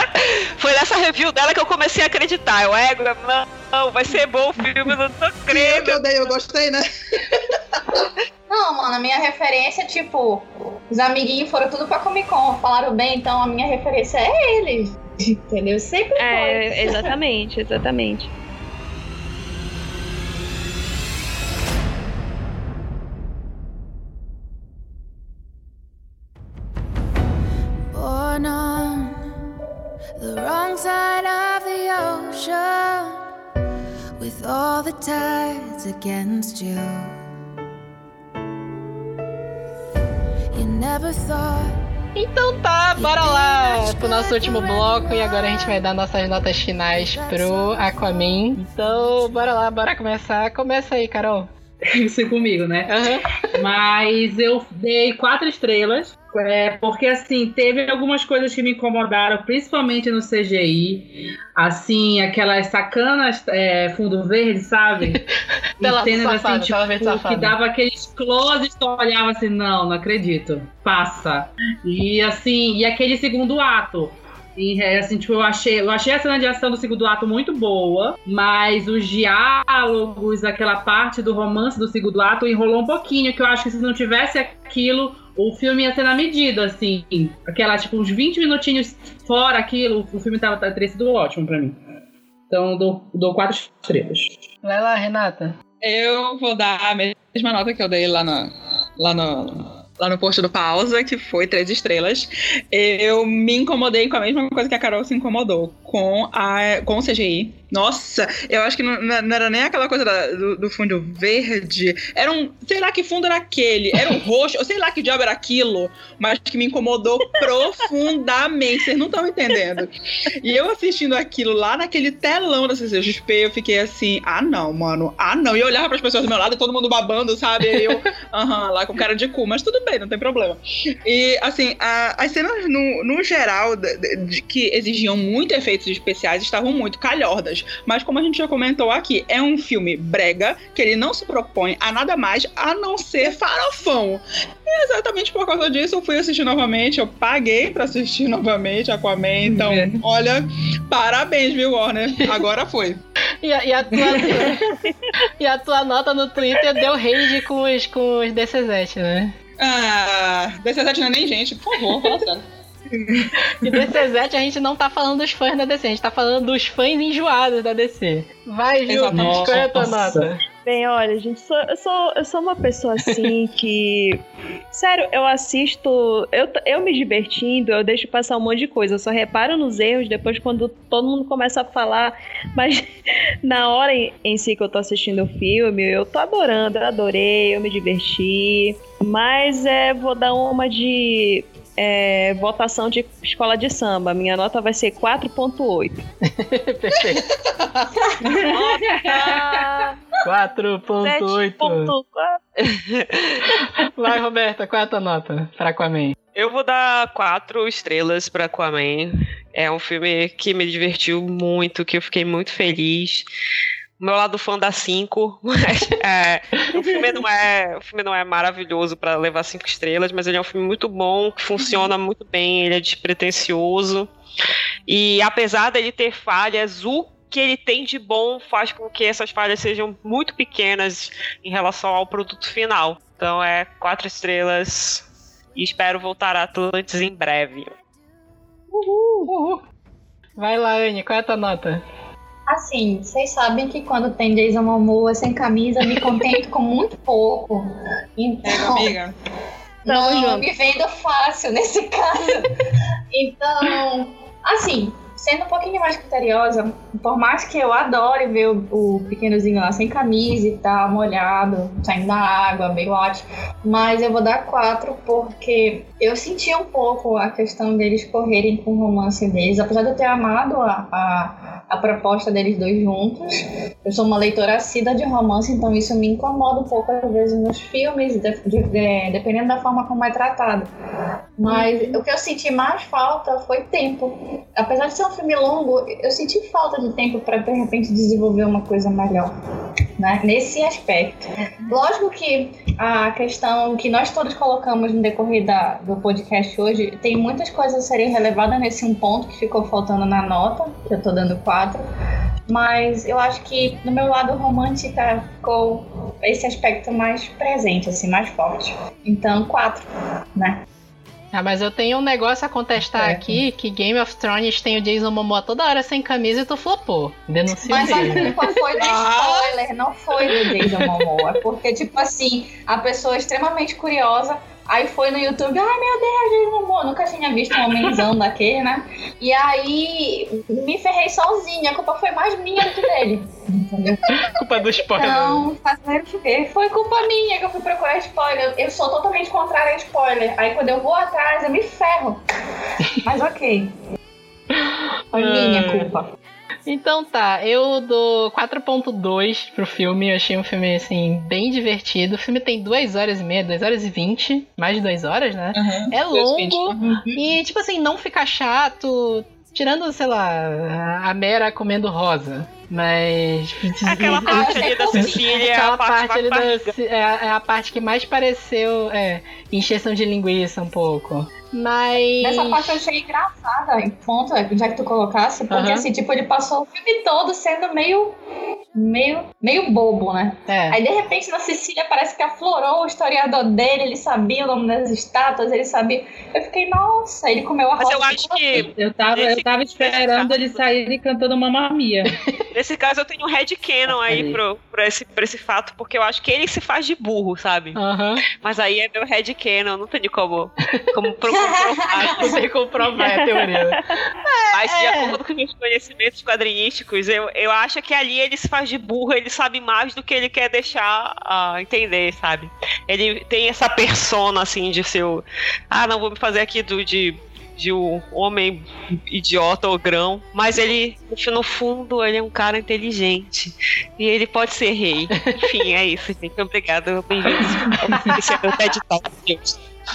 Foi nessa review dela que eu comecei a acreditar. Eu, é, não, não, vai ser bom o filme, eu não tô crendo. eu dei, eu gostei, né? Não, mano, a minha referência, tipo, os amiguinhos foram tudo pra Comic Con, falaram bem, então a minha referência é eles. Entendeu? Sempre foi. É, exatamente, exatamente. Wrong side of the ocean, with all the tides against you. You never thought. Então tá, bora lá pro nosso último bloco e agora a gente vai dar nossas notas finais pro Aquaman. Então, bora lá, bora começar. Começa aí, Carol. Isso comigo, né? Aham. Mas eu dei quatro estrelas. É, porque assim, teve algumas coisas que me incomodaram, principalmente no CGI. Assim, aquelas sacanas é, fundo verde, sabe? Tela cenas safada, assim, tela verde tipo, safada. que dava aqueles closes, tu olhava assim, não, não acredito. Passa. E assim, e aquele segundo ato. É, assim, tipo, eu achei, eu achei a cena de ação do segundo ato muito boa, mas os diálogos, aquela parte do romance do segundo ato enrolou um pouquinho, que eu acho que se não tivesse aquilo, o filme ia ser na medida, assim. Aquela, tipo, uns 20 minutinhos fora aquilo, o filme tava, teria sido ótimo pra mim. Então, dou, dou quatro estrelas. Vai lá, Renata. Eu vou dar a mesma nota que eu dei lá no, lá no, lá no post do Pausa, que foi três estrelas, eu me incomodei com a mesma coisa que a Carol se incomodou, com, a, com o CGI. Nossa, eu acho que não, não era nem aquela coisa da, do, do, fundo verde. Era um. Sei lá que fundo era aquele. Era um roxo. Eu sei lá que diabo era aquilo. Mas que me incomodou profundamente. Vocês não estão entendendo. E eu assistindo aquilo lá naquele telão da CCXP, eu fiquei assim: ah, não, mano. Ah, não. E eu olhava para as pessoas do meu lado e todo mundo babando, sabe? E eu, aham, lá com cara de cu. Mas tudo bem, não tem problema. E, assim, a, as cenas no, no geral de, de, que exigiam muito efeitos especiais estavam muito calhordas. Mas como a gente já comentou aqui, é um filme brega, que ele não se propõe a nada mais a não ser farofão. E exatamente por causa disso eu fui assistir novamente, eu paguei para assistir novamente Aquaman, então, é. olha, parabéns, viu, Warner? Agora foi. e, a, e, a tua, e a tua nota no Twitter deu rage com os, com os DC7, né? Ah, DC7 não é nem gente, por favor, fala sério. E DC7 a gente não tá falando dos fãs da DC, a gente tá falando dos fãs enjoados da DC. Vai, Gil, qual é a tua nota? Bem, olha, gente, sou, eu, sou, eu sou uma pessoa assim que. Sério, eu assisto. Eu, eu me divertindo, eu deixo passar um monte de coisa. Eu só reparo nos erros depois quando todo mundo começa a falar. Mas na hora em, em si que eu tô assistindo o filme, eu tô adorando, eu adorei, eu me diverti. Mas é, vou dar uma de é, votação de escola de samba. Minha nota vai ser 4.8. Perfeito. 4.8. Vai, Roberta, qual é a tua nota para Aquaman? Eu vou dar quatro estrelas para Aquaman. É um filme que me divertiu muito, que eu fiquei muito feliz meu lado fã dá 5, mas é, o, filme não é, o filme não é maravilhoso para levar 5 estrelas, mas ele é um filme muito bom, que funciona muito bem, ele é despretensioso. E apesar dele ter falhas, o que ele tem de bom faz com que essas falhas sejam muito pequenas em relação ao produto final. Então é quatro estrelas e espero voltar a Atlantis em breve. Uhul, uhul. Vai lá, Anne, qual é a tua nota? Assim, vocês sabem que quando tem Jason Momoa sem camisa, me contento com muito pouco. Então, amiga. Não, me vendo fácil nesse caso. Então, assim, sendo um pouquinho mais criteriosa, por mais que eu adore ver o, o pequenozinho lá sem camisa e tal, molhado, saindo da água, meio ótimo, mas eu vou dar quatro porque eu senti um pouco a questão deles correrem com o romance deles, apesar de eu ter amado a, a, a proposta deles dois juntos. Eu sou uma leitora assídua de romance, então isso me incomoda um pouco às vezes nos filmes, de, de, de, dependendo da forma como é tratado. Mas o que eu senti mais falta foi tempo. Apesar de ser um filme longo, eu senti falta de tempo para de repente desenvolver uma coisa melhor, né? Nesse aspecto. Lógico que a questão que nós todos colocamos no decorrer da, do podcast hoje tem muitas coisas a serem relevadas nesse um ponto que ficou faltando na nota, que eu tô dando quatro. Mas eu acho que no meu lado romântica ficou esse aspecto mais presente, assim, mais forte. Então, quatro, né? Ah, mas eu tenho um negócio a contestar é. aqui, que Game of Thrones tem o Jason Momoa toda hora sem camisa e tu flopou. Denuncia Mas a culpa foi do spoiler, não foi do Jason Momoa. Porque, tipo assim, a pessoa é extremamente curiosa Aí foi no YouTube, ai meu Deus, Jason Momoa, nunca tinha visto um homenzão daquele, né? E aí me ferrei sozinha, a culpa foi mais minha do que dele. Entendeu? culpa do spoiler. Não, fazer o quê? Foi culpa minha que eu fui procurar spoiler. Eu sou totalmente contrária a spoiler. Aí quando eu vou atrás, eu me ferro. Mas ok. Foi minha culpa. Então tá, eu dou 4.2 pro filme. Eu achei um filme, assim, bem divertido. O filme tem 2 horas e meia, 2 horas e 20. Mais de 2 horas, né? Uhum, é longo. Uhum. E, tipo assim, não fica chato. Tirando, sei lá, a Mera comendo rosa. Mas. Aquela parte ali da Cecília. Aquela parte, parte ali da. É, é, a parte que mais pareceu. É, encheção de linguiça um pouco. Mas. Nessa parte eu achei engraçada, em ponto, já que tu colocasse, porque uhum. assim, tipo, ele passou o filme todo sendo meio. meio. meio bobo, né? É. Aí de repente na Sicília parece que aflorou o historiador dele, ele sabia o nome das estátuas, ele sabia. Eu fiquei, nossa, ele comeu a Mas eu acho que. Eu tava, eu tava esperando ele sair cantando Mamma Mia. Nesse caso eu tenho um Red Canon aí pro, pro, esse, pro esse fato, porque eu acho que ele se faz de burro, sabe? Uhum. Mas aí é meu Red Canon, não tem como, como comprovar. não tem como provar a teoria. É, Mas de é. acordo com meus conhecimentos quadrinísticos, eu, eu acho que ali ele se faz de burro, ele sabe mais do que ele quer deixar uh, entender, sabe? Ele tem essa persona, assim, de seu. Ah, não, vou me fazer aqui do, de de um homem idiota ou grão, mas ele, no fundo, ele é um cara inteligente. E ele pode ser rei. Enfim, é isso, gente. Obrigada. Bem-vindos Esse é meu TED Talk,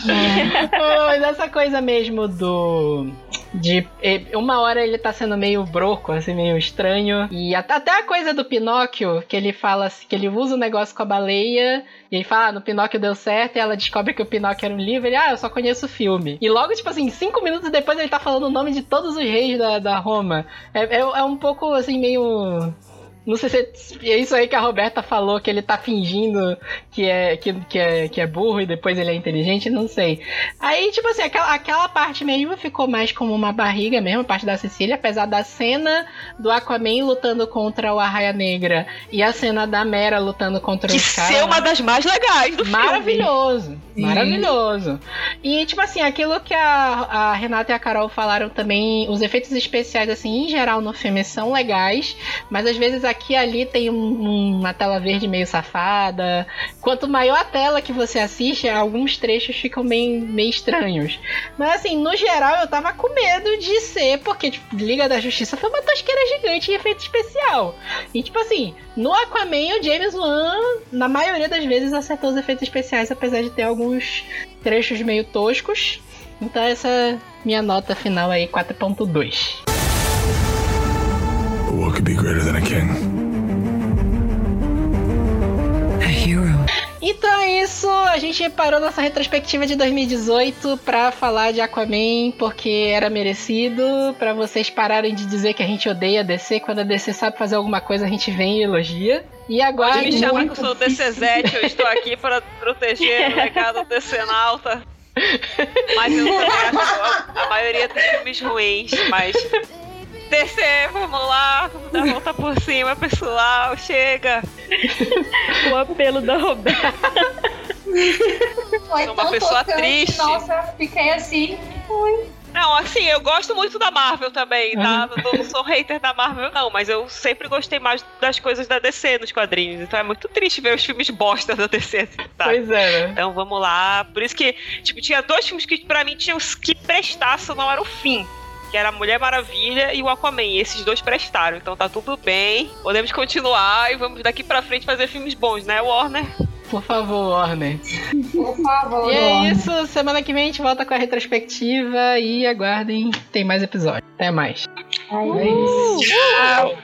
Mas essa coisa mesmo do de uma hora ele tá sendo meio broco, assim, meio estranho. E até a coisa do Pinóquio, que ele fala assim, que ele usa o um negócio com a baleia, e ele fala, ah, no Pinóquio deu certo, e ela descobre que o Pinóquio era um livro, ele, ah, eu só conheço o filme. E logo, tipo assim, cinco minutos depois ele tá falando o nome de todos os reis da, da Roma. É, é, é um pouco, assim, meio não sei se é, isso aí que a Roberta falou, que ele tá fingindo que é, que, que, é, que é burro e depois ele é inteligente, não sei. Aí, tipo assim, aquela, aquela parte mesmo ficou mais como uma barriga mesmo, a parte da Cecília, apesar da cena do Aquaman lutando contra o Arraia Negra e a cena da Mera lutando contra que os caras. Que uma das mais legais do maravilhoso, filme. Maravilhoso, maravilhoso. E, tipo assim, aquilo que a, a Renata e a Carol falaram também, os efeitos especiais, assim, em geral no filme são legais, mas às vezes a aqui e ali tem um, uma tela verde meio safada. Quanto maior a tela que você assiste, alguns trechos ficam meio, meio estranhos. Mas assim, no geral eu tava com medo de ser, porque tipo, Liga da Justiça foi uma tosqueira gigante em efeito especial. E tipo assim, no Aquaman o James Wan, na maioria das vezes, acertou os efeitos especiais, apesar de ter alguns trechos meio toscos. Então essa é minha nota final aí, 4.2. Be greater than a king? Então é isso, a gente parou nossa retrospectiva de 2018 pra falar de Aquaman porque era merecido, para vocês pararem de dizer que a gente odeia a DC, quando a DC sabe fazer alguma coisa a gente vem e elogia. E agora. Pode me chamar que eu sou o DCZ, eu estou aqui para proteger o legado DC Nauta. Mas eu também acho a maioria dos filmes ruins, mas descer, vamos lá, vamos dar a volta por cima, pessoal, chega. o apelo da Roberta. Sou uma pessoa triste. Nossa, fiquei assim. Ui. Não, assim, eu gosto muito da Marvel também, tá? Uhum. Não, sou hater da Marvel, não, mas eu sempre gostei mais das coisas da DC nos quadrinhos. Então é muito triste ver os filmes bosta da DC, tá? Pois é, né? Então vamos lá. Por isso que, tipo, tinha dois filmes que pra mim tinham que prestar, não era o fim que era a Mulher Maravilha e o Aquaman. E esses dois prestaram, então tá tudo bem. Podemos continuar e vamos daqui pra frente fazer filmes bons, né, Warner? Por favor, Warner. Por favor. E é isso, semana que vem a gente volta com a retrospectiva e aguardem, tem mais episódios. Até mais. É isso. Tchau.